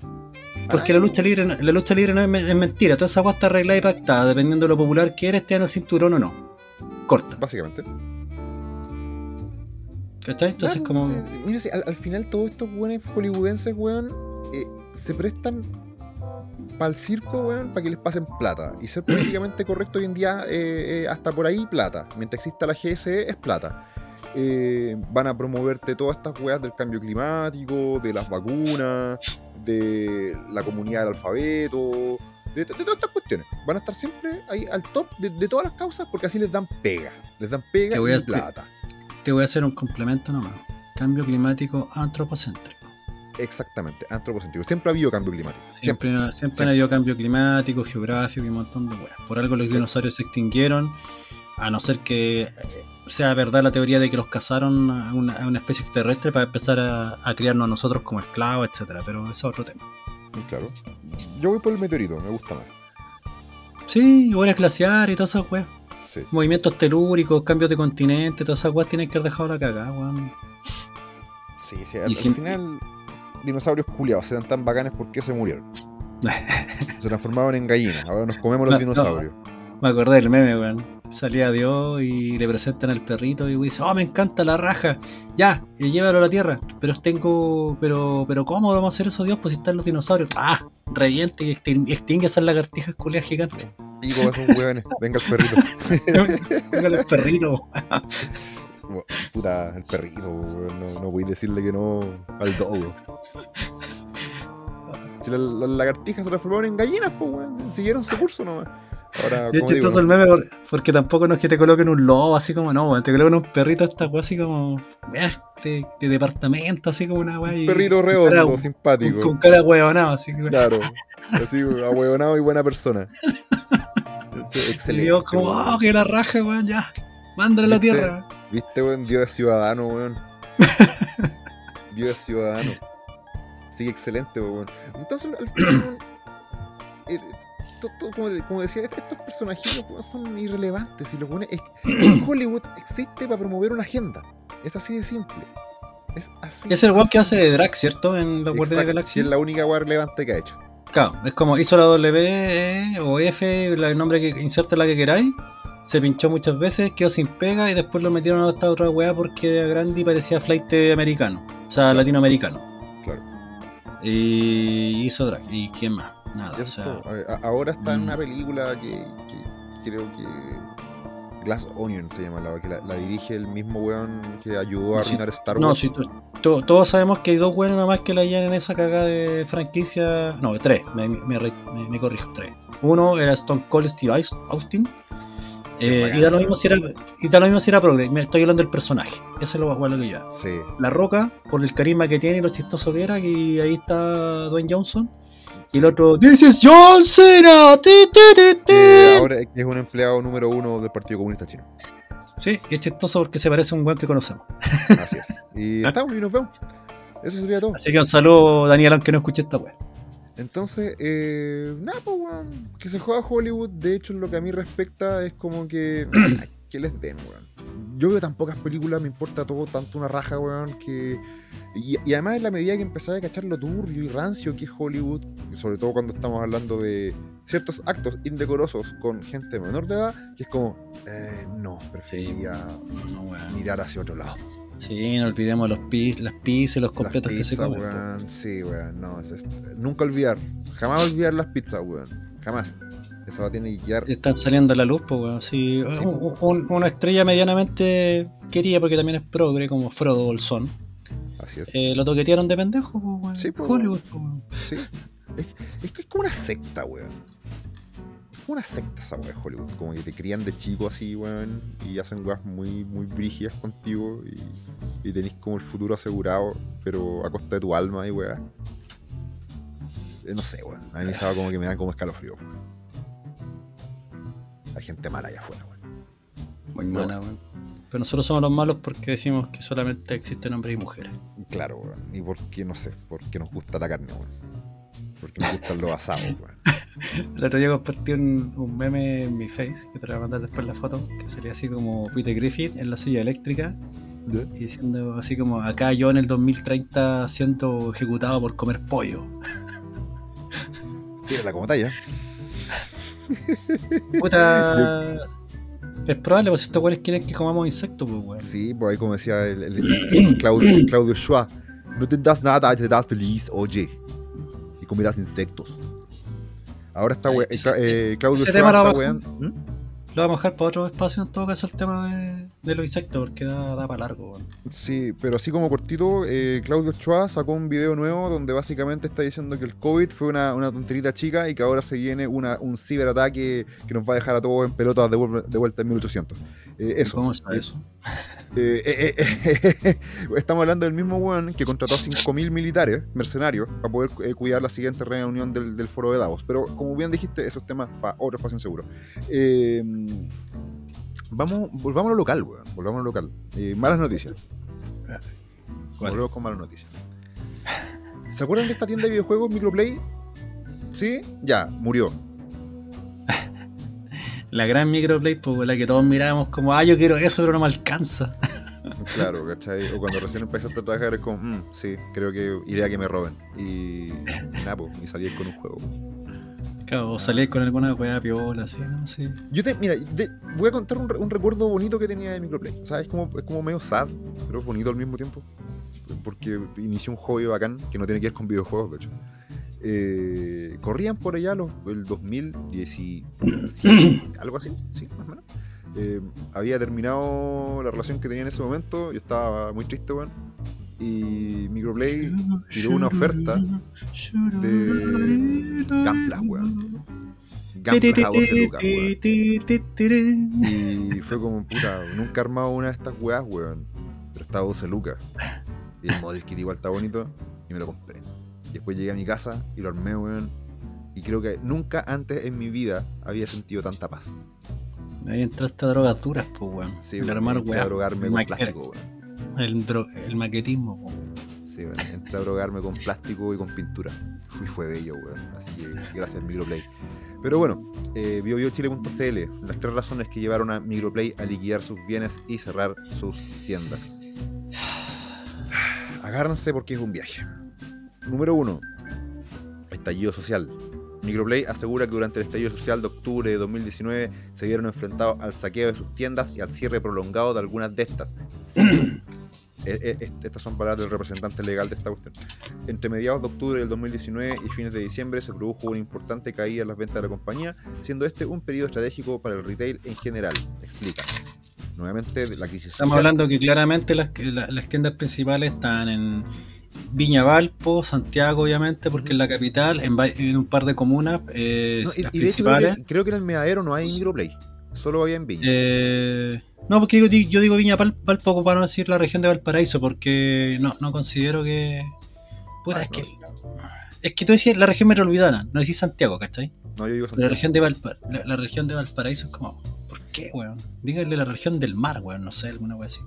Porque Ah, la lucha libre, no- la lucha libre no es, me- es mentira, toda esa weá está arreglada y pactada, dependiendo de lo popular que eres, te dan el cinturón o no. Corta, Básicamente. ¿cachai? Entonces Claro, como... sí, mira, sí, al, al final todos estos weones hollywoodenses, weón, eh, se prestan para el circo, weón, para que les pasen plata. Y ser políticamente correcto hoy en día, eh, eh, hasta por ahí, plata. Mientras exista la GSE, es plata. Eh, van a promoverte todas estas weas del cambio climático, de las vacunas, de la comunidad del alfabeto, de, de todas estas cuestiones. Van a estar siempre ahí al top de, de todas las causas porque así les dan pega. Les dan pega Te voy a y espe- plata. Te voy a hacer un complemento nomás. Cambio climático antropocéntrico. Exactamente, antropocéntrico. Siempre ha habido cambio climático. Siempre, Siempre. siempre, Siempre. ha habido cambio climático, geográfico y un montón de weas. Por algo los dinosaurios se extinguieron, a no ser que eh, sea verdad la teoría de que los cazaron a una, a una especie extraterrestre para empezar a, a criarnos a nosotros como esclavos, etcétera. Pero eso es otro tema. Claro. Yo voy por el meteorito, me gusta más. Sí, horas glaciares y todas esas weas. Sí. Movimientos telúricos, cambios de continente, todas esas weas tienen que haber dejado la cagada, weón. Sí, sí. Al, Y al final, dinosaurios culiados eran tan bacanes porque se murieron. se transformaron en gallinas. Ahora nos comemos los No, no. Me acordé del meme, weón. Salía Dios y le presentan al perrito y dice, oh, me encanta la raja. Ya, y llévalo a la tierra. Pero tengo, pero, pero ¿cómo vamos a hacer eso, Dios? Pues si están los dinosaurios. Ah, reviente y extin- extingue esas lagartijas culias gigantes. Digo esos hueones, venga el perrito. Póngale el perrito. Puta, el perrito, weón. No, no voy a decirle que no al dogo. Si las las lagartijas se transformaron en gallinas, pues, weón. Siguieron su curso nomás. Ahora, es chistoso el meme por- porque tampoco no es que te coloquen un lobo así como no. Te coloquen un perrito esta weá así como eh, de, de departamento, así como una weá. un perrito con redondo, cara- simpático. Con, con cara huevonado, así que Claro, así, ahueonado y buena persona. Y Excelente. Como, oh, que la raja, weón, ya. Mándale a la tierra. weón. ¿Viste, weón? Dios es ciudadano, weón. Dios es ciudadano. Sí, excelente, weón. Entonces, al final, to- to- como, de- como decía, est- estos personajes weón, son irrelevantes. Y los es- Hollywood existe para promover una agenda. Es así de simple. Es así. Es el weón que hace de Drax, ¿cierto? En los Guardianes de la Galaxia. es la única weá relevante que ha hecho. Claro, es como hizo la W E, o F, la- el nombre que inserta la que queráis. Se pinchó muchas veces, quedó sin pega y después lo metieron a esta otra weá porque era grande y parecía flight americano. O sea, latinoamericano. Claro. Y hizo drag. ¿Y quién más? Nada. O sea. A- a- Ahora está en mm. una película que, que creo que. Glass Onion se llama la que la, la dirige el mismo weón que ayudó a Sí. arruinar Star Wars. no, sí, to- to- todos sabemos que hay dos weones nada más que la llenan en esa cagada de franquicia. No, tres, me, me, re- me- me corrijo, tres. Uno era Stone Cold Steve Aus- Austin. Eh, y da lo mismo si era y da lo mismo si era progre. Me estoy hablando del personaje. Eso es lo bueno que yo. Sí. La Roca, por el carisma que tiene y lo chistoso que era, y ahí está Dwayne Johnson. Y el otro, This is John Cena. ti, ti, ti, ti". que ahora es un empleado número uno del Partido Comunista Chino. Sí, y es chistoso porque se parece a un weón que conocemos. Así es. Y estamos y nos vemos. Eso sería todo. Así que un saludo, Daniel, aunque no escuche esta weá. Entonces, eh, nada, pues, weón. Que se juega Hollywood. De hecho, en lo que a mí respecta, es como que. que les den, weón. Yo veo tan pocas películas, me importa todo, tanto una raja, weón, que. Y, y además, en la medida que empezaba a cachar lo turbio y rancio que es Hollywood, sobre todo cuando estamos hablando de ciertos actos indecorosos con gente menor de edad, que es como, eh, no, preferiría No, mirar hacia otro lado. Sí, no olvidemos los pis, las pizzas los completos Las que se comen. weón. Sí, weón. No, es, es- nunca olvidar. Jamás olvidar las pizzas, weón. Jamás. Esa va a tener que quedar. Están saliendo a la luz, pues, weón. Sí, Sí, un- po. un- una estrella medianamente querida, porque también es progre, como Frodo Bolsón. Así es. Eh, lo toquetearon de pendejo, pues, weón. Sí, po, Hollywood, weón. Sí. Es, es que es como una secta, weón. Es como una secta esa weá de Hollywood. Como que te crían de chico así, weón. Y hacen weas muy, muy brígidas contigo. Y, y tenés como el futuro asegurado, pero a costa de tu alma y weá. Eh, No sé, weón. A mí esa como que me dan como escalofrío. Hay gente mala allá afuera, weón. Muy No. mala, weón. Pero nosotros somos los malos porque decimos que solamente existen hombres y mujeres. Claro, weón. Y porque, no sé, porque nos gusta la carne, weón. Porque nos gustan los asados, weón. El otro día compartí un, un meme en mi face, que te voy a mandar después la foto, que sería así como Peter Griffith en la silla eléctrica, y diciendo así como acá yo en el 2030 siendo ejecutado por comer pollo. Tírala como talla. Puta. es probable, pues estos güeyes quieren que comamos insectos, pues weón. Sí, pues ahí como decía el, el- el Claudio, Claudio Schwab, no te das nada, te das feliz, oye. Y comerás insectos. Ahora está Ay, we- ese- eh, Claudio está. ¿Mm? Lo vamos a dejar para otro espacio en todo caso el tema de, de los insectos, porque da, da para largo, weón. Sí, pero así como cortito, eh, Claudio Schwab sacó un video nuevo donde básicamente está diciendo que el COVID fue una, una tonterita chica y que ahora se viene una, un ciberataque que nos va a dejar a todos en pelotas de, de vuelta en 1800. Eh, eso. ¿Cómo está eso? Eh, eh, estamos hablando del mismo weón que contrató a 5.000 militares, mercenarios, para poder cuidar la siguiente reunión del, del foro de Davos. Pero como bien dijiste, esos temas para otro espacio seguro. Vamos, volvamos a lo local, weón. Volvamos a lo local. Malas noticias. Volvemos con malas noticias. ¿Se acuerdan de esta tienda de videojuegos, Microplay? ¿Sí? Ya, murió. La gran microplay, pues la que todos mirábamos como, ah, yo quiero eso, pero no me alcanza. Claro, ¿cachai? O cuando recién empezaste a trabajar es como, "Mm, sí, creo que iré a que me roben. Y nada, pues, y salir con un juego. Claro, o salir con alguna weá piola, así, no sé. Yo te, mira, de- voy a contar un, un recuerdo bonito que tenía de Microplay. O sea, es como, es como medio sad, pero bonito al mismo tiempo. Porque inició un hobby bacán que no tiene que ver con videojuegos, de hecho. Eh, corrían por allá los, el 2017, algo así, sí, más o menos. Eh, había terminado la relación que tenía en ese momento, yo estaba muy triste, weón. Y Microplay tiró una oferta de Gamblas, weón. Gamblas a 12 lucas, weón. Y fue como, puta, nunca he armado una de estas weas, weón. Pero estaba a 12 lucas. Y el model kit igual está bonito y me lo compré. Después llegué a mi casa y lo armé, weón. Y creo que nunca antes en mi vida había sentido tanta paz. Ahí entraste a drogas duras, pues weón. Sí, el weón, armar entré a drogarme el con plástico, weón. El, dro- el maquetismo, weón. Sí, weón. Entré a drogarme con plástico y con pintura. Fui, fue bello, weón. Así que gracias, Microplay. Pero bueno, eh, biobiochile.cl, las tres razones que llevaron a Microplay a liquidar sus bienes y cerrar sus tiendas. Agárrense porque es un viaje. Número 1. Estallido social. Microplay asegura que durante el estallido social de octubre de 2019 se vieron enfrentados al saqueo de sus tiendas y al cierre prolongado de algunas de estas. Sí. Eh, eh, est- Estas son palabras del representante legal de esta cuestión. Entre mediados de octubre del 2019 y fines de diciembre se produjo una importante caída en las ventas de la compañía, siendo este un periodo estratégico para el retail en general, explican. Nuevamente, la crisis Estamos social- hablando que claramente las, las tiendas principales están en Viña Valpo, Santiago, obviamente, porque es la capital, en, en un par de comunas, eh, No, y, las y de hecho creo principales. que, creo que en el Meadero no hay Microplay, solo había en Viña. Eh, no, porque di- yo digo Viña Val- Valpo para no decir la región de Valparaíso, porque no, no considero que. Puta, Ah, es no. que. Es que tú decías la región metropolitana, no decís Santiago, ¿cachai? no, yo digo La Santiago. región de, Valpa- la, la región de Valparaíso es como. ¿Por qué, weón? Díganle la región del mar, weón, no sé, alguna weón así.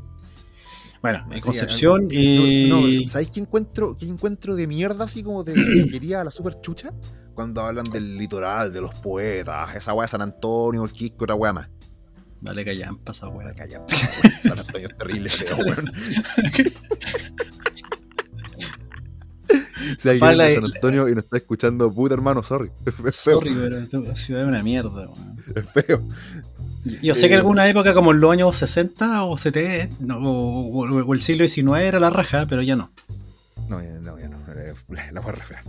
Bueno, en Concepción y. No, no, ¿sabéis qué encuentro, qué encuentro de mierda así como de quería a la super chucha? Cuando hablan del litoral, de los poetas, esa weá de San Antonio, el Quisco, otra weá más. Vale, callan, pasa, weón. Calla, weón. San Antonio es terrible, feo, weón. Si alguien Pala es de San Antonio y nos está escuchando, puta hermano, sorry. Es feo. Sorry, pero ciudad es una mierda, weón. Es feo. Yo sé que Eh, en alguna época, como en los años 60 o 70, no, o, o- o el siglo XIX era la raja, pero ya no. No, ya no, ya no. eh, La voy a referar.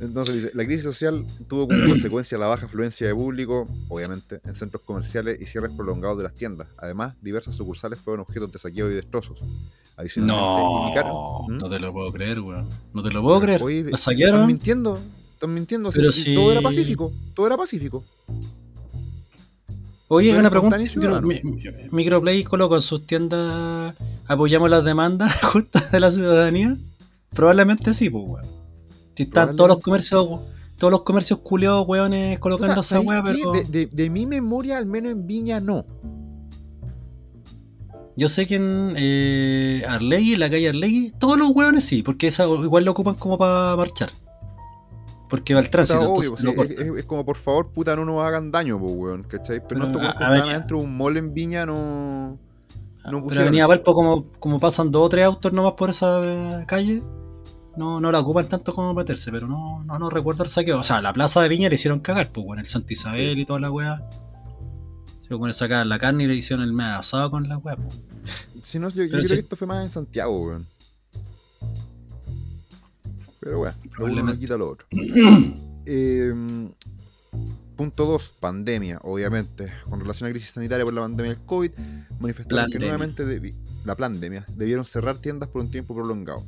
Entonces dice, la crisis social tuvo como consecuencia la baja afluencia de público, obviamente, en centros comerciales y cierres prolongados de las tiendas. Además, diversas sucursales fueron objetos de saqueo y destrozos. Indicaron- No, ¿Mm? no te lo puedo creer, weón. No te lo puedo creer. Oye, ¿La ¿estás saquearon? mintiendo? Están mintiendo. Pero si- Todo era pacífico. Todo era pacífico. Oye, Pero una pregunta. Microplay colocó en sus tiendas. ¿Apoyamos las demandas justas de la ciudadanía? Probablemente sí, pues, weón. Si están todos los comercios. Todos los comercios culeados, weones, colocando esa ¿sabes weá, pero. de, de- de mi memoria, al menos en Viña, no. Yo sé que en eh, Arlegui, en la calle Arlegui, todos los hueones sí, porque esa igual lo ocupan como para marchar. Porque va el tránsito, obvio, entonces es, cortan. es- es como, por favor, puta, no nos hagan daño, pues, weón, ¿cachai? Pero, Pero, no estos a- weones que a ver, estaban ya. dentro de un mall en Viña no... no Pero Avenida. Valpo, como, como pasan dos o tres autos nomás por esa eh, calle, no, no la ocupan tanto como meterse, pero no, no, no recuerdo el saqueo. O sea, la plaza de Viña le hicieron cagar, pues bueno, el Santa Isabel y toda la weá. Se ponen a sacar la carne y le hicieron el medio asado con la weá. pues. Si no, yo, creo que esto fue más en Santiago, weón. Pero bueno, lo uno no Probablemente. quita lo otro. Eh, punto 2, pandemia, obviamente. Con relación a crisis sanitaria por la pandemia del COVID, manifestaron que nuevamente debi- la pandemia debieron cerrar tiendas por un tiempo prolongado.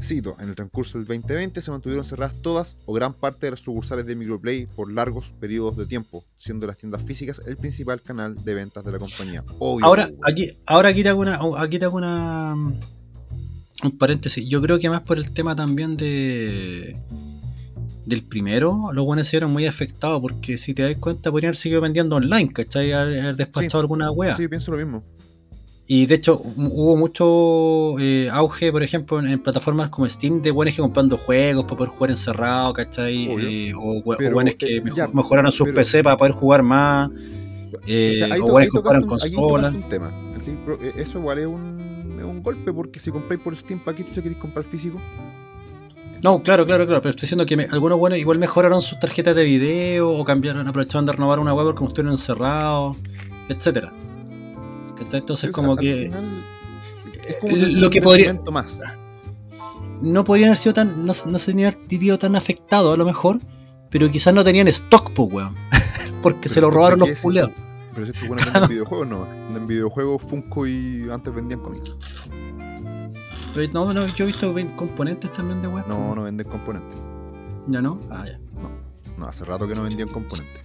Cito, en el transcurso del 2020 se mantuvieron cerradas todas o gran parte de las sucursales de Microplay por largos periodos de tiempo, siendo las tiendas físicas el principal canal de ventas de la compañía. Obvio, Ahora, aquí, ahora aquí te hago una, aquí te hago una un paréntesis. Yo creo que más por el tema también de del primero, los buenos se vieron muy afectados porque si te das cuenta podrían haber seguido vendiendo online, ¿cachai? Haber despachado alguna wea. Sí, pienso lo mismo. Y de hecho hu- hubo mucho eh, auge, por ejemplo, en, en plataformas como Steam de buenos que comprando juegos para poder jugar encerrado, ¿cachai? Eh, o Pero, buenos que eh, mejo- ya, mejoraron sus pero- PC para poder jugar más. Eh, o buenos que compraron consolas. Eso igual es un, es un golpe porque si compráis por Steam, ¿para qué tú queréis comprar físico? No, claro, claro, claro, pero estoy diciendo que me- algunos buenos igual mejoraron sus tarjetas de video o cambiaron, aprovecharon de renovar una web porque como estuvieron encerrados, etcétera. Entonces como que es como lo un que podría- más. no podrían haber sido tan, no, no se tenían vivido tan afectados a lo mejor, pero quizás no tenían stock, pues weón. porque se lo robaron ¿por los qué? Pero si estos buenos venden videojuegos, no. Venden videojuegos, Funko y antes vendían cómics. Pero no, no, yo he visto componentes también de web. No, no venden componentes. ¿Ya no? Ah, ya. No, hace rato que no vendían componentes.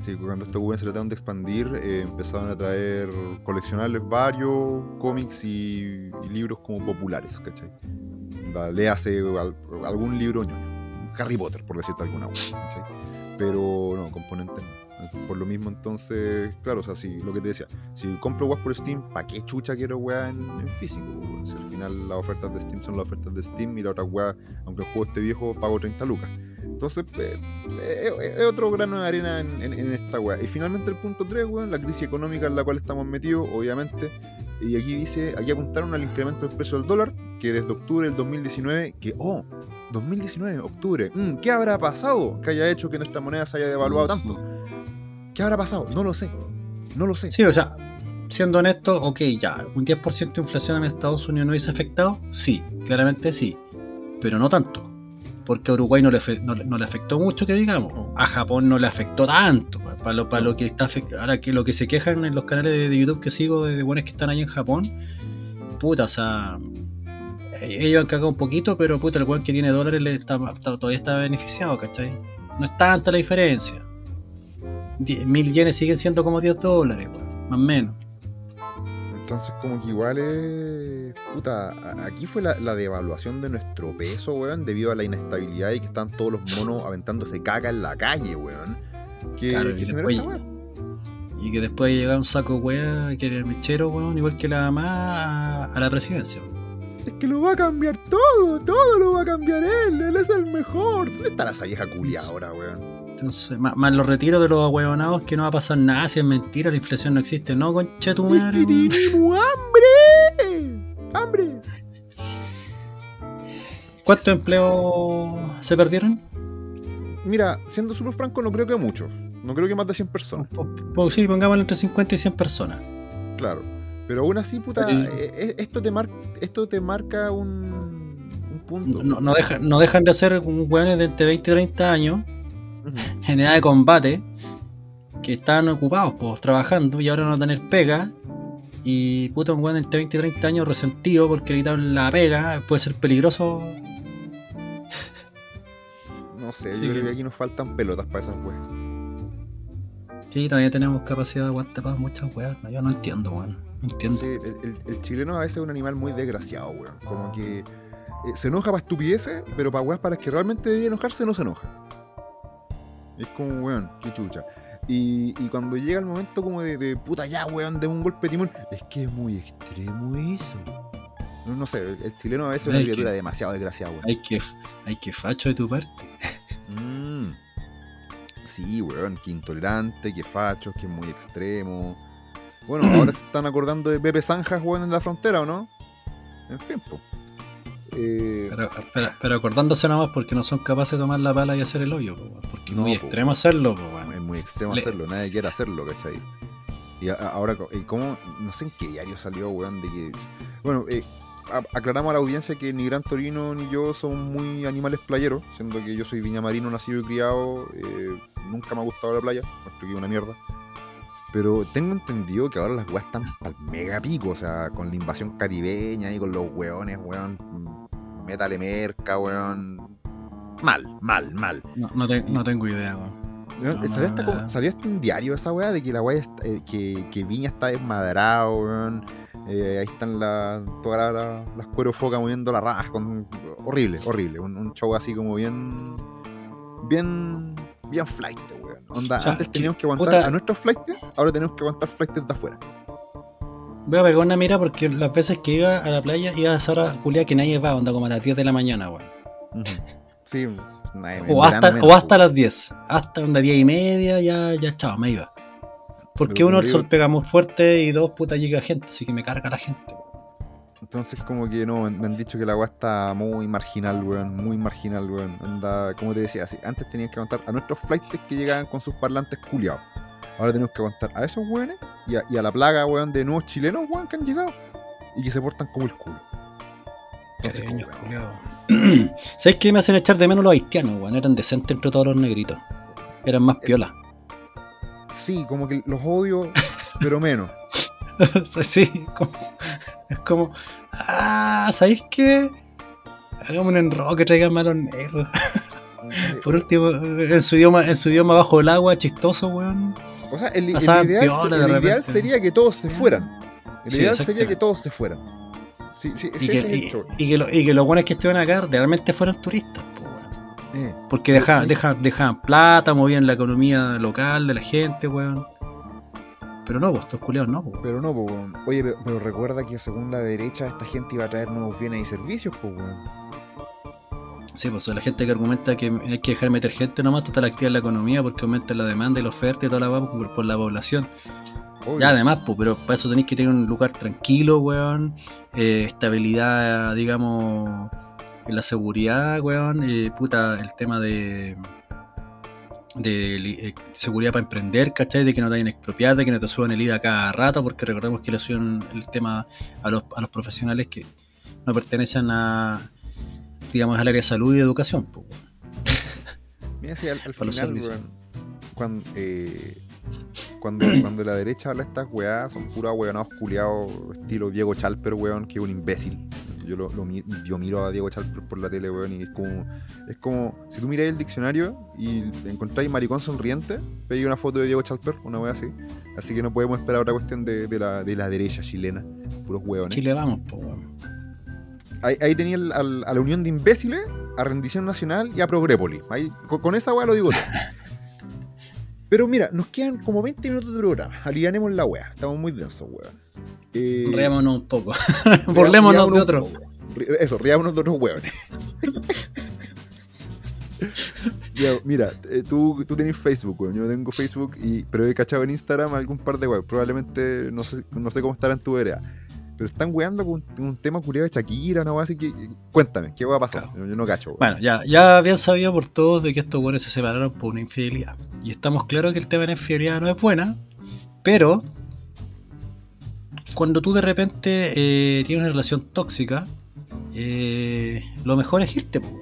Sí, cuando estos weones se trataron de expandir, eh, empezaron a traer coleccionables varios, cómics y, y libros como populares, ¿cachai? Léase al- algún libro ñoño. Harry Potter, por decirte alguna, ¿cachai? Pero no, componentes no. Por lo mismo, entonces, claro, o sea, si lo que te decía, si compro weas por Steam, ¿para qué chucha quiero weas en, físico? Si al final las ofertas de Steam son las ofertas de Steam y la otra wea, aunque el juego esté viejo, pago 30 lucas. Entonces, eh, eh, es es otro grano de arena en, esta weá. Y finalmente el punto 3, weón, la crisis económica en la cual estamos metidos, obviamente. Y aquí dice, aquí apuntaron al incremento del precio del dólar, que desde octubre del 2019, que, oh, 2019, octubre, mm, ¿qué habrá pasado que haya hecho que nuestra moneda se haya devaluado tanto? ¿Qué habrá pasado? No lo sé. No lo sé. Sí, o sea, siendo honesto, ok, ya, un 10% de inflación en Estados Unidos no hubiese afectado, sí, claramente sí, pero no tanto. Porque a Uruguay no le, no, le- afectó mucho, que digamos. A Japón no le afectó tanto. Para lo, pa lo que está Ahora que lo que se quejan en los canales de, YouTube que sigo de, de que están ahí en Japón, puta, o sea, eh, ellos han cagado un poquito, pero puta, el weón que tiene dólares le todavía está beneficiado, ¿cachai? No es tanta la diferencia. Mil yenes siguen siendo como 10 dólares, weón, más o menos. Entonces, como que igual es. Puta, aquí fue la, la devaluación de nuestro peso, weón, debido a la inestabilidad y que están todos los monos aventándose caca en la calle, weón. Que, Claro, que y después-. Y que después llega un saco weá que era mechero, weón, igual que la mamá a, a la presidencia. Es que lo va a cambiar todo, todo lo va a cambiar él, él es el mejor. ¿Dónde está esa vieja culia ahora, weón? Entonces, más, más los retiros de los ahueonados que no va a pasar nada, si es mentira, la inflación no existe, no, concha tu ¡Es madre. hambre! ¡Hambre! ¿Cuántos empleos se perdieron? Mira, siendo súper franco, no creo que mucho. No creo que más de 100 personas, po- sí, pongámoslo entre 50 y 100 personas. claro. Pero aún así, puta, eh, eh, esto, te mar- esto te marca un, un punto. No, no, deja- no dejan de ser weones de entre 20 y 30 años, Ujú. en edad de combate, que están ocupados, pues, trabajando y ahora no tener pega. Y puta, un weón entre 20 y 30 años resentido porque le quitaron la pega, puede ser peligroso. No sé, Sí, yo creo que- que aquí nos faltan pelotas para esas weas. Sí, todavía tenemos capacidad de aguante para muchas weas. No, yo no entiendo, weón. No entiendo. Sí, el, el- el chileno a veces es un animal muy desgraciado, weón. Como que eh, se enoja para estupideces, pero para weas para las que realmente debería enojarse, no se enoja. Es como, weón, qué chucha. Y, y cuando llega el momento como de, de, puta ya, weón, de un golpe de timón, es que es muy extremo eso. No, no sé, el, el chileno a veces es una criatura demasiado desgraciada, weón. Hay que, hay que facho de tu parte. Mm. Sí, weón, que intolerante, que facho, que es muy extremo. Bueno, ahora se están acordando de Pepe Zanjas, weón, en la frontera, ¿o no? En fin, po. Eh, Pero, pero, pero acordándose nomás porque no son capaces de tomar la pala y hacer el hoyo. Porque es No, muy po. extremo hacerlo, po, es muy extremo Le- hacerlo, nadie quiere hacerlo, ¿cachai? Y ahora, eh, ¿cómo? No sé en qué diario salió, weón, de que... Bueno, eh, aclaramos a la audiencia que ni Gran Torino ni yo somos muy animales playeros, siendo que yo soy viñamarino, nacido y criado, eh, nunca me ha gustado la playa, encuentro que es una mierda. Pero tengo entendido que ahora las weas están al mega pico, o sea, con la invasión caribeña y con los weones, weón, métale merca, weón. Mal, mal, mal. No, no, te- no tengo idea, weón. No, salió, hasta como- salió hasta un diario esa weá de que la weá est- eh, que, que Viña está desmadrado, weón. Eh, ahí están la- todas la- la- las cuero foca moviendo la raja. Con, horrible, horrible. Un, un show así como bien. Bien. Bien flight, weón. Onda, O sea, antes que- teníamos que aguantar puta- a nuestros flights, ahora tenemos que aguantar flights de afuera. Voy a pegar una mira porque las veces que iba a la playa iba a esa hora culia que nadie va, onda como a las 10 de la mañana, weón. Sí, en O hasta, menos, o hasta las 10. Hasta onda 10 y media, ya, ya chao, me iba. Porque uno, el sol pega muy fuerte y dos, puta, llega gente, así que me carga la gente. Entonces como que no, me han dicho que la weá está muy marginal, weón, muy marginal, weón. Anda, como te decía, así, antes tenías que aguantar a nuestros flights que llegaban con sus parlantes culiados. Ahora tenemos que aguantar a esos weones y a, y a la plaga, weón, de nuevos chilenos, weón, que han llegado y que se portan como el culo. Entonces, como. ¿Sabes qué me hacen echar de menos los haitianos, weón? Eran decentes entre todos los negritos. Eran más piola. sí, como que los odio, pero menos. Sí, como- es como, ah, ¿sabéis qué? Hagamos un enroque, traigan a los negros. Por último, en su idioma, en su idioma bajo el agua, chistoso, weón. O sea, el, ideal, piola el de ideal repente. sería que todos se fueran. El Sí, ideal sería que todos se fueran. Sí, sí, Y que, y, y que, lo- y que los buenos que estuvieron acá realmente fueran turistas, po, weón. Eh. Porque dejaban, dejaban, dejaban plata, movían la economía local de la gente, weón. Pero no, pues estos culiados no, pues. Pero no, pues, weón. Oye, pero, pero recuerda que según la derecha esta gente iba a traer nuevos bienes y servicios, pues, weón. Sí, pues la gente que argumenta que hay que dejar meter gente nomás, total activa en la economía porque aumenta la demanda y la oferta y toda la weá por, por la población. Obvio. Ya además, pues, pero para eso tenéis que tener un lugar tranquilo, weón. eh, estabilidad, digamos, en la seguridad, weón. eh, puta, el tema de eh, seguridad para emprender, ¿cachai? De que no te hayan expropiado, de que no te suban el IVA cada rato, porque recordemos que le suben el tema a los, a los profesionales que no pertenecen a, digamos, al área de salud y educación, pues. Mira, si al, al final, weón, cuando, eh, cuando, cuando la derecha habla estas weás, son puros weonados culiados, estilo Diego Chalper, weón, que es un imbécil. Yo, lo, lo yo miro a Diego Chalper por la tele, weón, y es como, es como, si tú miráis el diccionario y encontráis maricón sonriente, veis una foto de Diego Chalper, una wea así. Así que no podemos esperar otra cuestión de, de la, de la derecha chilena, puros weones. Chile vamos, pues, weón. Ahí, ahí tenía el- al- a la unión de imbéciles, a Rendición Nacional y a Progrépoli. Ahí, con, con esa weá lo digo todo. Pero mira, nos quedan como 20 minutos de programa. Alivianemos la weá. Estamos muy densos, weón. Eh, Reámonos un poco. Burlémonos de un otro. poco. Ri- Eso, riámonos de otros weones. Mira, eh, tú, tú tenés Facebook, weón. Yo tengo Facebook, y, pero he cachado en Instagram algún par de weón. Probablemente, no sé, no sé cómo estará en tu área. Pero están weando con un, un tema curioso de Shakira, una weá así que. Cuéntame, ¿qué va a pasar? Claro. Yo, no cacho, weón. Bueno, ya, ya habían sabido por todos de que estos buenos se separaron por una infidelidad. Y estamos claros que el tema de la infidelidad no es buena, pero cuando tú de repente eh, tienes una relación tóxica, eh, lo mejor es irte. po.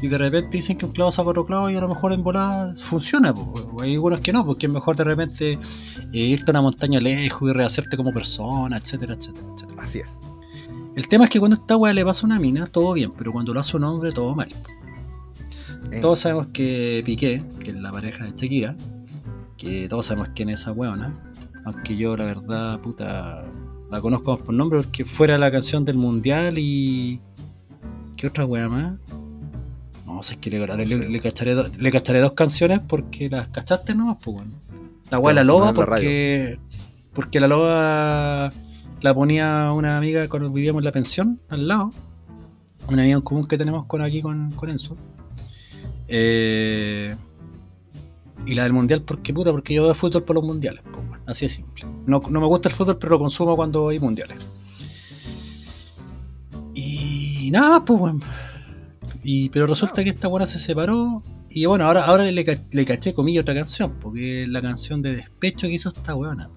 Y de repente dicen que un clavo saca otro clavo y a lo mejor en volada funciona. po. Hay algunos que no, porque es mejor de repente eh, irte a una montaña lejos y rehacerte como persona, etcétera, etcétera, etcétera. Así es. El tema es que cuando esta weá le pasa a una mina, todo bien, pero cuando lo hace un hombre, todo mal. Eh, Todos sabemos que Piqué, que es la pareja de Shakira, que todos sabemos quién es esa weona, aunque yo la verdad, puta, la conozco más por nombre porque fuera la canción del mundial y. ¿Qué otra wea más? No sé, es que le, le- le- le cacharé, do- le cacharé dos canciones porque las cachaste nomás, pues bueno. La de la loba en la porque. Porque la loba la ponía una amiga cuando vivíamos en la pensión al lado. Una amiga en común que tenemos con aquí con, con Enzo. Eh, y la del mundial, porque puta, porque yo veo fútbol por los mundiales. así de simple. No, no me gusta el fútbol, pero lo consumo cuando hay mundiales. Y nada más, pues, weón. Y, pero resulta que esta buena se separó. Y bueno, ahora, ahora le, le caché comillas otra canción, porque es la canción de despecho que hizo esta weona.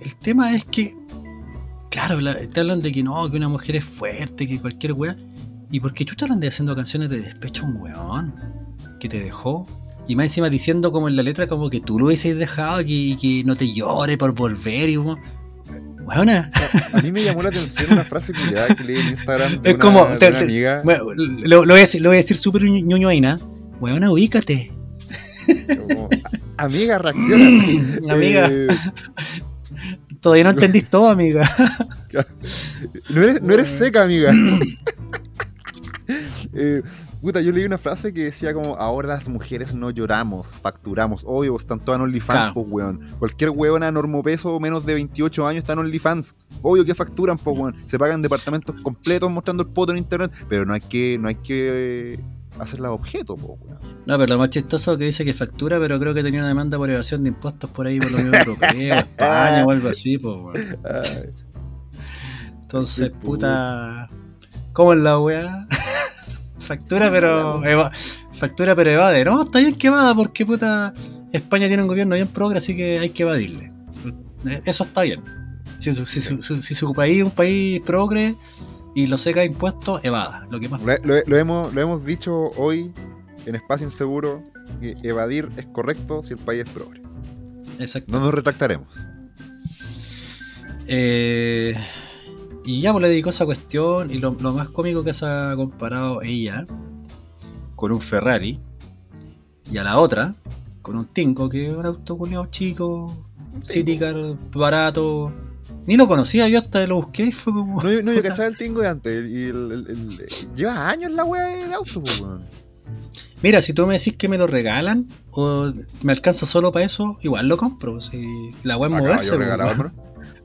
El tema es que, claro, la- te hablan de que no, que una mujer es fuerte, que cualquier wea. ¿Y por qué chucha andas haciendo canciones de despecho a un weón? Que te dejó. Y más encima diciendo como en la letra como que tú lo hubieses dejado que- y que no te llore por volver y como... Weona, A mí me llamó la atención una frase que leí en Instagram de Es una, como, de te- una te- amiga. Lo, lo voy a decir, lo voy a decir súper ñu- ñoño ahí, ¿no? Weona, ubícate. como, amiga, reacciona. Amiga, Eh, todavía no entendís todo, amiga. no, eres, no eres seca, amiga. Eh, puta, yo leí una frase que decía como, ahora las mujeres no lloramos, facturamos. Obvio, están todas en OnlyFans, Claro. pues, weón. Cualquier weona normopeso menos de 28 años está en OnlyFans. Obvio que facturan, pues, weón. Se pagan departamentos completos mostrando el poto en internet, pero no hay que, no hay que eh, hacerla objeto, pues, weón. No, pero lo más chistoso es que dice que factura, pero creo que tenía una demanda por evasión de impuestos por ahí por la Unión Europea, España o algo así, pues, weón. Ay, Entonces, puta. ¿Cómo es la weá? Factura, pero. eva- factura, pero evade. No, está bien que evada, porque puta. España tiene un gobierno bien progre, así que hay que evadirle. Eso está bien. Si su, si su- su- si su país es un país progre y lo seca impuestos, evada. Lo que más. Lo, lo- lo hemos, lo hemos dicho hoy en Espacio Inseguro, que evadir es correcto si el país es progre. Exacto. No nos retractaremos. Eh, y ya pues le dedicó esa cuestión y lo, lo más cómico que se ha comparado ella con un Ferrari y a la otra con un Tingo que es un auto culiao chico, City Car barato. Ni lo conocía yo hasta lo busqué y fue como... No, yo- no, yo cachaba el tingo de antes. Y el, el- el- lleva años la wea de auto, pues, weón. Mira, si tú me decís que me lo regalan o me alcanza solo para eso, igual lo compro. Si la web es moverse. yo pues,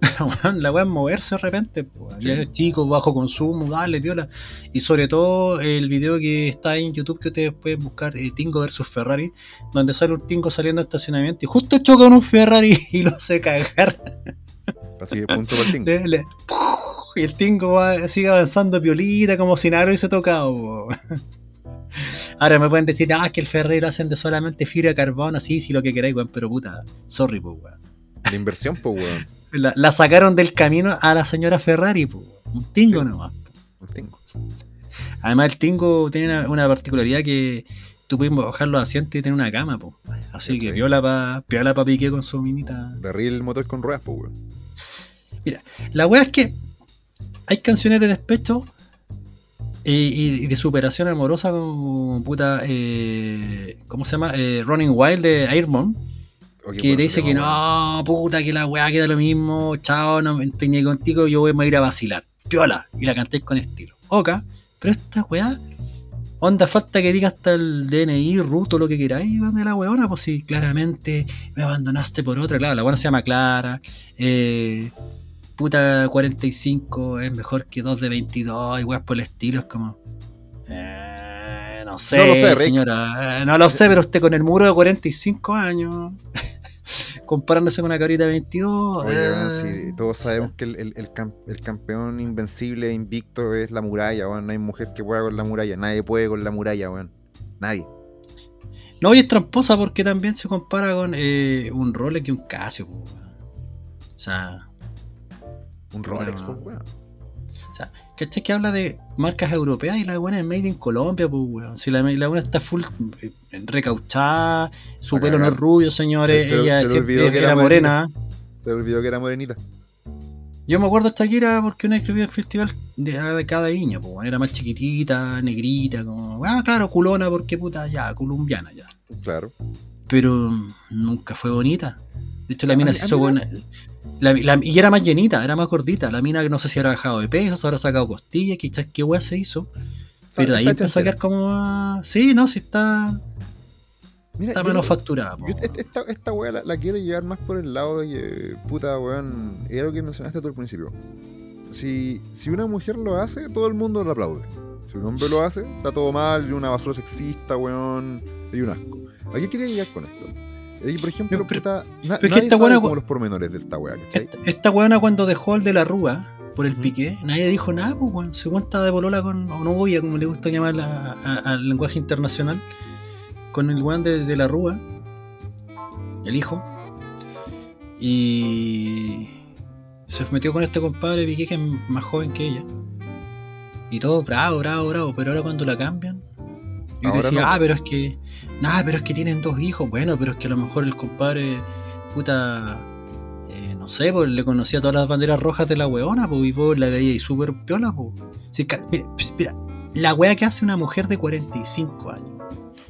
la weá es moverse de repente, po, Sí. ya es chico, bajo consumo, dale, viola. Y sobre todo el video que está en YouTube que ustedes pueden buscar, eh, Tingo versus Ferrari, donde sale un Tingo saliendo de estacionamiento y justo choca con un Ferrari y lo hace cagar. Así que punto para el tingo. Le- le- y el Tingo va, sigue avanzando piolita como si nada hubiese tocado. Ahora me pueden decir, ah, que el Ferrari lo hacen de solamente fibra de carbono, sí, sí, lo que queráis, weón, pero puta, sorry, pues, weón. La inversión, pues, weón. La, la sacaron del camino a la señora Ferrari, po. un tingo Sí. nomás. El tingo. Además, el tingo tiene una, una particularidad que tú puedes bajar los asientos y tener una cama, po. Así que Sí. viola pa, piola pa pique con su minita. Derril el motor con ruedas, pues, weón. La wea es que hay canciones de despecho y, y- y de superación amorosa como puta. Eh, ¿Cómo se llama? Eh, Running Wild de Airborne. Que te dice que no, puta, que la weá queda lo mismo, chao, no me estoy ni contigo, yo voy a ir a vacilar. Piola, y la cantéis con estilo. Oca, pero esta weá, onda, falta que diga hasta el DNI, ruto, lo que queráis de la weona, pues si claramente me abandonaste por otra, claro, la weona se llama Clara, eh, puta 45 es mejor que 2 de 22, y weas por el estilo, es como... eh, no sé, No lo sé, señora, eh, no lo sé, pero usted con el muro de 45 años, comparándose con una carita de 22, Oye, weón, eh, sí, todos sabemos que el, el- el el campeón invencible e invicto es la muralla, weón. No hay mujer que pueda con la muralla. Nadie puede con la muralla, weón. Nadie. No, y es tramposa porque también se compara con eh, un Rolex y un Casio. weón. O sea, Un Rolex, pues, weón. ¿Cachai que habla de marcas europeas y la buena es made in Colombia, pues, weón? Si la, la buena está full eh, recauchada, su pelo no es rubio, señores, Se- se- ella se siempre olvidó que era era morena. Se olvidó que era morenita. Yo me acuerdo de Shakira porque una escribía el festival de, de cada viña, pues, era más chiquitita, negrita, como, ah, claro, culona porque puta, ya, colombiana ya. Claro. Pero nunca fue bonita. De hecho, la mina se hizo buena. La- la- y era más llenita, era más gordita. La mina que no sé si habrá bajado de peso, se habrá sacado costillas, quizás qué weá se hizo. Pero de ahí empezó a quedar como. más- Sí, no, sí está, Mira, está manufacturada. Yo esta, esta weá la, la quiero llevar más por el lado de que, puta weón, era lo que mencionaste tú al principio. Si, si una mujer lo hace, todo el mundo lo aplaude. Si un hombre lo hace, está todo mal, y una basura sexista, weón, y un asco. ¿A qué quería llegar con esto? Por ejemplo, Pero- pero- na- nadie esta sabe como los pormenores de esta weá. Esta, esta weona cuando dejó el de la Rúa por el Ujú. piqué, nadie dijo nada, pues weón. Se cuenta de polola con, o novia, como le gusta llamar a- a- al lenguaje internacional, con el weón de, de la Rúa, el hijo. Y se metió con este compadre Piqué que es más joven que ella. Y todo bravo, bravo, bravo. Pero ahora cuando la cambian, yo Ahora decía, no. ah, pero es que. Nada, pero es que tienen dos hijos. Bueno, pero es que a lo mejor el compadre, puta. eh, no sé, pues le conocía todas las banderas rojas de la weona, pues y vos la veía y súper piola, pues. Mira, la wea que hace una mujer de 45 años,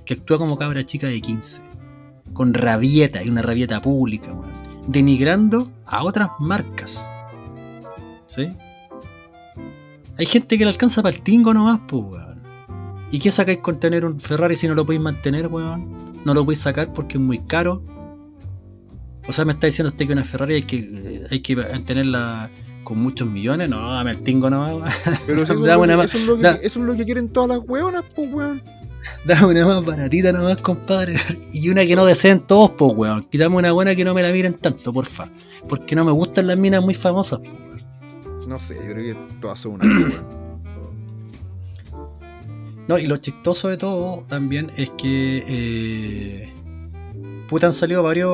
que actúa como cabra chica de 15, con rabieta y una rabieta pública, weón, denigrando a otras marcas. ¿Sí? Hay gente que le alcanza para el tingo nomás, pues, weón. ¿Y qué sacáis con tener un Ferrari si no lo podéis mantener, weón? No lo podéis sacar porque es muy caro. O sea, me está diciendo usted que una Ferrari hay que, eh, hay que tenerla con muchos millones. No, dame el tingo nomás. Pero eso, es Dame lo una que, ma- eso, es lo que, da- eso es lo que quieren todas las weonas, pues weón. Dame una más baratita nomás, compadre. Y una que no deseen todos, pues, weón. Quítame una buena que no me la miren tanto, porfa. Porque no me gustan las minas muy famosas. No sé, yo creo que todas son una weón. No, y lo chistoso de todo también es que. Eh, puta, han salido varios.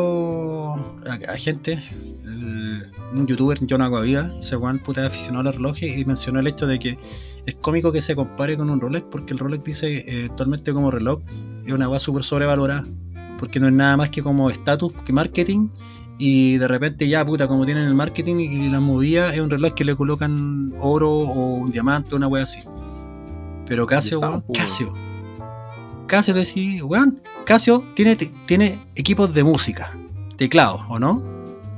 A, a gente. el- un youtuber, John Aguaviva, ese weón puta aficionado a los relojes y mencionó el hecho de que es cómico que se compare con un Rolex porque el Rolex dice eh, actualmente como reloj es una weá súper sobrevalorada porque no es nada más que como estatus, que marketing y de repente ya puta como tienen el marketing y la movida es un reloj que le colocan oro o un diamante una weá así pero Casio, weón. Casio Casio te decís, weón, Casio tiene, tiene equipos de música teclados, ¿o no?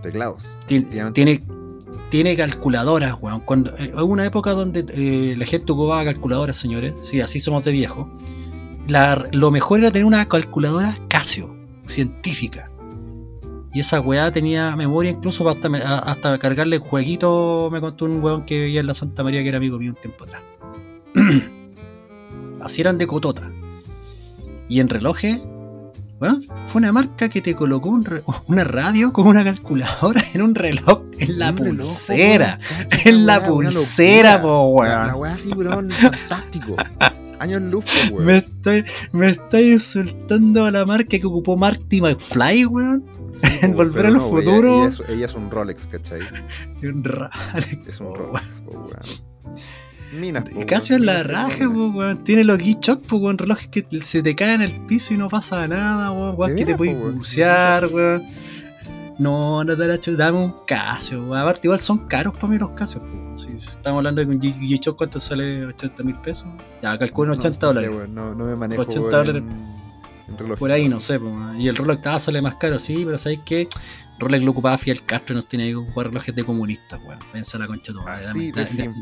Teclados. Tiene, tiene, tiene calculadoras, weón. Cuando, eh, hubo una época donde eh, la gente ocupaba calculadoras, señores. Sí, así somos de viejo. La- lo mejor era tener una calculadora Casio, científica. Y esa weá tenía memoria incluso hasta, hasta cargarle jueguito. Me contó un weón que vivía en la Santa María que era amigo mío un tiempo atrás. así eran de cotota. Y en relojes, weón, fue una marca que te colocó un re- una radio con una calculadora en un reloj, en la reloj, pulsera. En la pulsera, po, weón. la weá así, weón, fantástico. Años luz, po, weón. Me estáis me insultando a la marca que ocupó Marty McFly, weón. Sí, en Volver al no, Futuro. Ella, es, ella es un Rolex, ¿cachai? Un Rolex, Es un Rolex, po, weón. Minas, po, Casio es la raja, po, weón. Tiene los G-Shock, po, weón. Relojes que se te caen al piso y no pasa nada, weón. Weón, ¿De que te puedes bucear, weón. No, no te la dame un Casio, weón. Aparte, igual son caros para mí los Casios, po. Si estamos hablando de que un G- G-Shock, ¿cuánto sale? ¿80 mil pesos? Ya, calculo No, 80 no sé, dólares. no, no me manejo 80 weón, dólares. en, en reloj. Por ahí, no sé, po, weón. y el Rolex ah, sale más caro, sí, pero ¿sabéis qué? Rolex lo ocupaba Fidel Castro y nos tiene que ocupar relojes de comunistas, weón. Pensa la concha de tu madre. Así de simple.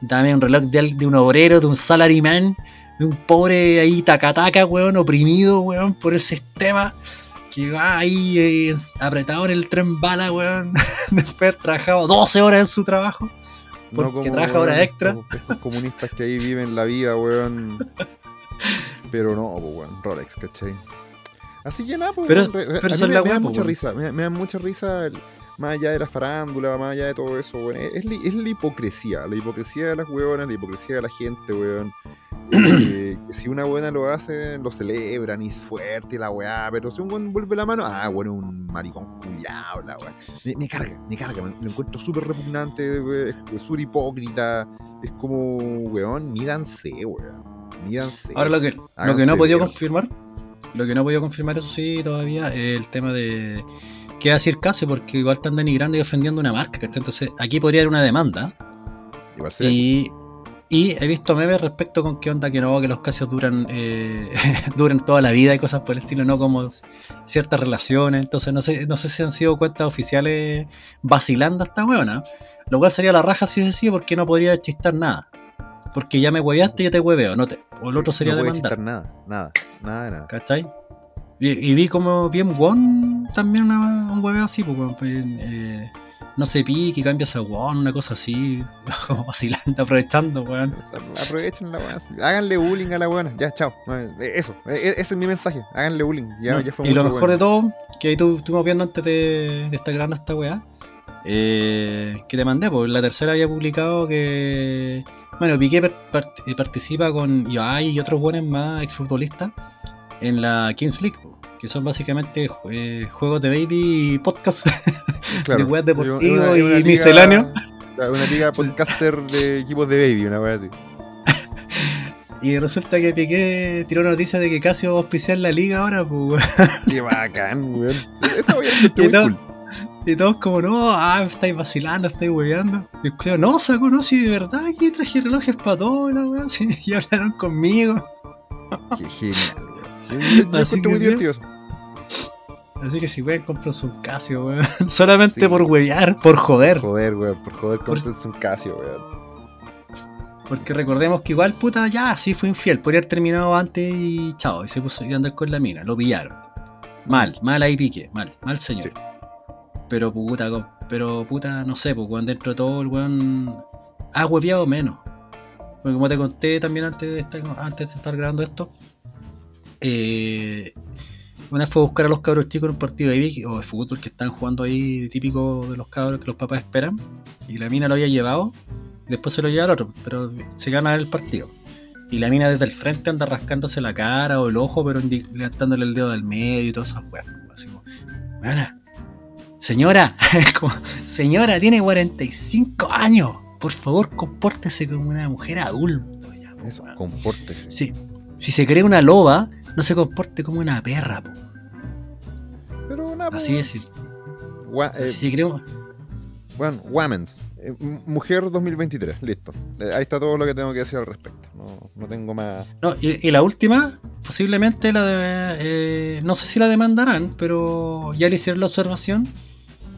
Dame un reloj de, de un obrero, de un salaryman, de un pobre ahí tacataca, weón, oprimido, weón, por el sistema. Que va ahí eh, apretado en el tren bala, weón. Después de haber trabajado 12 horas en su trabajo. Porque trabaja hora weón, extra. Estos, estos comunistas que ahí viven la vida, weón. Pero no, weón, Rolex, ¿cachai? Así que nada, pues, Pero- pero me, me da po, mucha risa, me, me da mucha risa, el- más allá de la farándula, más allá de todo eso, weón. Es, li- es la hipocresía, la hipocresía de las weonas, la hipocresía de la gente, weón. Eh, si una buena lo hace, lo celebran y es fuerte y la weá, pero si un weón vuelve la mano, ah, bueno, un maricón culiao, la weá. Me, me carga, me carga, me- lo encuentro súper repugnante, weón, es súper hipócrita, es como, weón, mídanse, weón, mídanse. Ahora lo que, lo que no he podido confirmar, lo que no he podido confirmar, eso sí, todavía, es el tema de qué decir caso porque igual están denigrando y ofendiendo una marca, ¿cachai? Entonces aquí podría haber una demanda. Igual sí. Y, y he visto memes respecto con qué onda que no, que los Casios duran eh, duran toda la vida y cosas por el estilo, no como ciertas relaciones. Entonces no sé, no sé si han sido cuentas oficiales vacilando a esta weona. Lo cual sería la raja si hubiese sido porque no podría chistar nada. Porque ya me hueveaste y ya te hueveo. No te, o el otro sería no demandar. chistar nada, nada, nada de nada. ¿Cachai? Y, y vi como bien Won también una- un hueveo así, pues, weón, pues, eh, no se pique, cambias a Won, una cosa así, como vacilando, aprovechando, weón. Aprovechen la sí. Háganle bullying a la buena. Ya, chao. Eh, Eso, eh, ese es mi mensaje. Háganle bullying. Ya, fue y lo mejor de weón. todo, que ahí tu- estuvimos viendo antes de, grabando esta weá, eh, que te mandé, pues la tercera había publicado que, bueno, Piqué part- participa con Ibai y otros buenos más exfutbolistas en la Kings League, que son básicamente eh, juegos de baby y podcast Claro. de una- una y misceláneo. Una liga podcaster de equipos de baby, una wea así. Y resulta que Piqué tiró una noticia de que Casio va a auspiciar la liga ahora, pues, Qué bacán, weón. Esa wea es Y cool. Y todos como, no, ah, estáis vacilando, estáis hueveando. Y culiao, no, saco, no, si de verdad aquí traje relojes para todo, la sí, y hablaron conmigo. Qué genial, weón. Yo- Así que muy sí. divertido eso. Así que si pueden, comprense un Casio, weón. Solamente Sí. por huevear, por joder. Joder, weón. Por joder, cómprense un Casio, weón. Porque recordemos que igual, puta, ya, sí fue infiel. Podría haber terminado antes y chao, y se puso a andar con la mina, lo pillaron. Mal, mal ahí pique, mal, mal señor. Sí. Pero puta, pero puta, no sé, pues weón, dentro de todo el weón ha hueveado menos. Porque como te conté también antes de estar, antes de estar grabando esto, eh, una vez fue a buscar a los cabros chicos en un partido de Vic o de fútbol que están jugando ahí, típico de los cabros que los papás esperan, y la mina lo había llevado, y después se lo lleva al otro, pero se gana el partido. Y la mina desde el frente anda rascándose la cara o el ojo, pero levantándole el dedo del medio y todas esas weas. Así como, "Weona, señora, como, señora, tiene 45 años. Por favor, compórtese como una mujer adulta. ya, Eso, weón". compórtese. Sí, si se cree una loba, no se comporte como una perra, po. Pero nada, pues, Así es. Si Gua- eh, si cree, Bueno, Womens. Eh, mujer 2023, listo. Eh, ahí está todo lo que tengo que decir al respecto. No, no tengo más. No, y, y la última, posiblemente la de. no sé si la demandarán, pero ya le hicieron la observación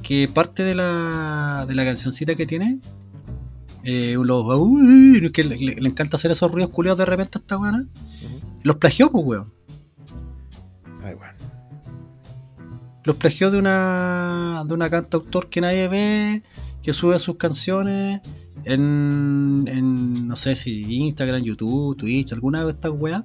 que parte de la, de la cancioncita que tiene. Eh, los. uy, que le, le- le encanta hacer esos ruidos culiados de repente a esta. Ujú. Los plagió, pues, weón. Los plagió de una. de una cantautor que nadie ve, que sube sus canciones en. no sé si Instagram, YouTube, Twitch, alguna de estas weas.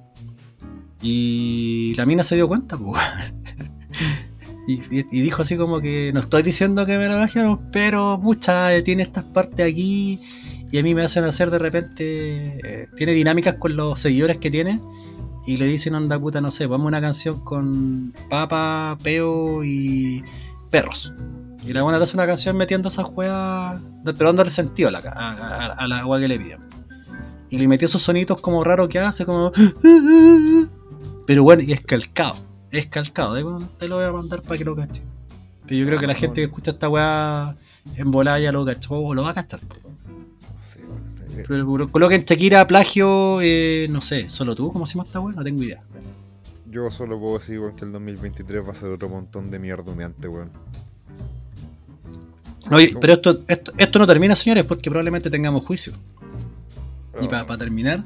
Y la mina se dio cuenta, pues. Y, dijo así como que no estoy diciendo que me lo plagiaron, pero pucha, tiene estas partes aquí y a mí me hacen hacer de repente, eh, tiene dinámicas con los seguidores que tiene y le dicen onda puta, no sé, vamos a una canción con papa, peo y perros. Y la buena te hace una canción metiendo esas juegas, pero dándole sentido a la, a, a- a la agua que le piden. Y le metió esos sonitos como raros que hace, como... Pero bueno, y es calcado. Es calcado. de- Te lo voy a mandar para que lo cache. Pero yo creo que la gente que escucha esta weá en volada ya lo cachó o lo va a cachar. Pero coloquen Shakira, plagio, eh, no sé, solo tú, ¿cómo se llama esta weá? No tengo idea. Yo solo puedo decir weón, que el 2023 va a ser otro montón de mierda humeante, weón. Oye, pero esto, esto, esto no termina, señores, porque probablemente tengamos juicio. Y Oh, para terminar,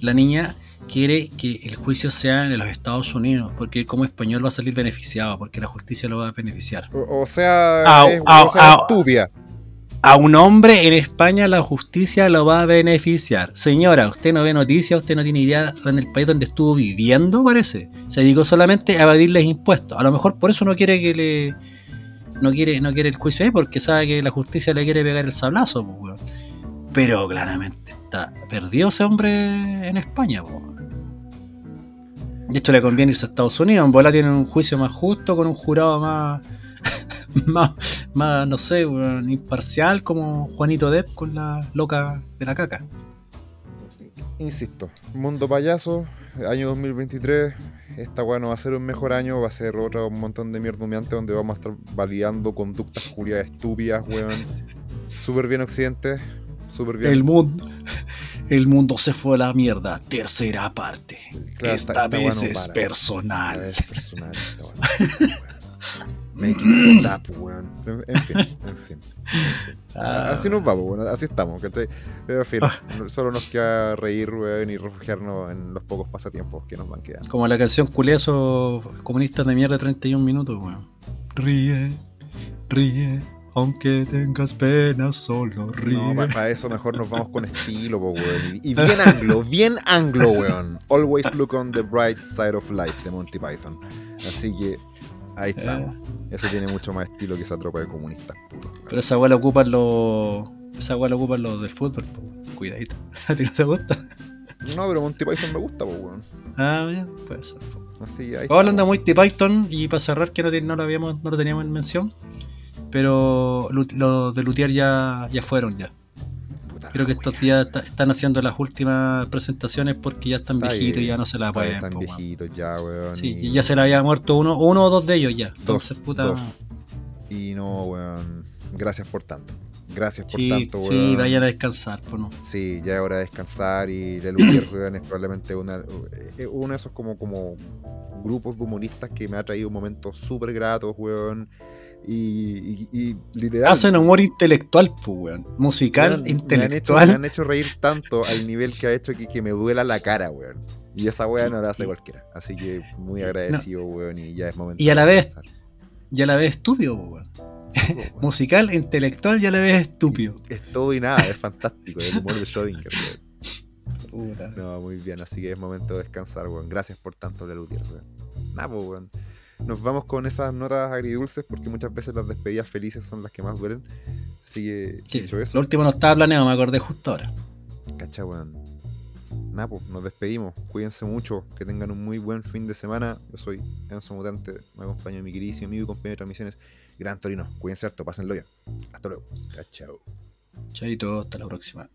la niña quiere que el juicio sea en los Estados Unidos, porque como español va a salir beneficiado, porque la justicia lo va a beneficiar. O, o sea, Au, es, au, o sea, au. estúpida. A un hombre en España la justicia lo va a beneficiar. Señora, usted no ve noticias, usted no tiene idea en el país donde estuvo viviendo, parece. Se dedicó solamente a evadirles impuestos. A lo mejor por eso no quiere que le. No quiere, no quiere el juicio ahí, porque sabe que la justicia le quiere pegar el sablazo, pues, weón. Pero claramente está perdido ese hombre en España, pues. De hecho, le conviene irse a Estados Unidos. En bola tienen un juicio más justo, con un jurado más. más, más, no sé, imparcial como Juanito Depp con la loca de la caca. Insisto, mundo payaso, año 2023. esta weá no va a ser un mejor año, va a ser otro un montón de mierda humeante donde vamos a estar validando conductas culiadas estúpidas, weón. Súper bien Occidente, súper bien. El mundo, el mundo se fue a la mierda. Tercera parte. Claro, esta, esta- esta weá vez es para. personal. Es personal, esta weá no para, weón. Weón. En fin, en fin. Ah. Así nos vamos, bueno, así estamos, ¿cachai? Pero en fin, Ah. solo nos queda reír, weón, y refugiarnos en los pocos pasatiempos que nos van quedando. Como la canción culé esos comunistas de mierda 31 minutos, weón. Ríe, ríe, aunque tengas pena, solo ríe. No, para eso mejor nos vamos con estilo, weón. Y bien anglo, bien anglo, weón. Always look on the bright side of life de Monty Python. Así que ahí estamos. Eso tiene mucho más estilo que esa tropa de comunistas weón. Pero esa weá la ocupan los. Esa weá la ocupan los del fútbol, po. cuidadito. ¿A ti no te gusta? No, pero Monty Python me gusta, po, weón. Ah, bien, puede ser. Así ahí Vamos hablando de. Monty Python y para cerrar que no, te- no lo habíamos, no lo teníamos en mención. Pero los de Luthier ya, ya fueron ya. Puta Creo que estos días están haciendo las últimas presentaciones porque ya están Está viejitos y ya no se la pueden. Están po, weón. viejitos ya, weón. Sí, y- ya se le había muerto uno, uno o dos de ellos ya. Entonces, puta. dos. Y no, weón. Gracias por tanto. Gracias por Sí, tanto, weón. sí, vayan a descansar, pues no. Sí, ya es hora de descansar y The Luthier, weón, es probablemente una, eh, uno de esos como, como grupos de humoristas que me ha traído momentos súper gratos, weón. Y, y, y literal. Hacen humor intelectual, pues, weón. Musical, Me han, hecho, intelectual. me han hecho reír tanto al nivel que ha hecho que, que me duela la cara, weón. Y esa weá no la hace Y- cualquiera. Así que muy agradecido, weón, y ya es momento Y a la de vez- descansar. Y a la vez estúpido, pues, weón. Weón. Musical, intelectual y a la vez estúpido. Es todo y nada, es fantástico, el humor de Schrödinger. No, muy bien, así que es momento de descansar, weón. Gracias por tanto, La Lutier, weón. Nada, pues, weón. Nos vamos con esas notas agridulces porque muchas veces las despedidas felices son las que más duelen. Así que, Sí, dicho lo último no estaba planeado, me acordé justo ahora. cacha, weón. Nada, pues, nos despedimos. Cuídense mucho, que tengan un muy buen fin de semana. Yo soy Enzo Mutante, me acompaña mi queridísimo amigo y compañero de transmisiones, Gran Torino. Cuídense harto, pásenlo bien. Hasta luego. Chao, chao. Chaito, hasta la próxima.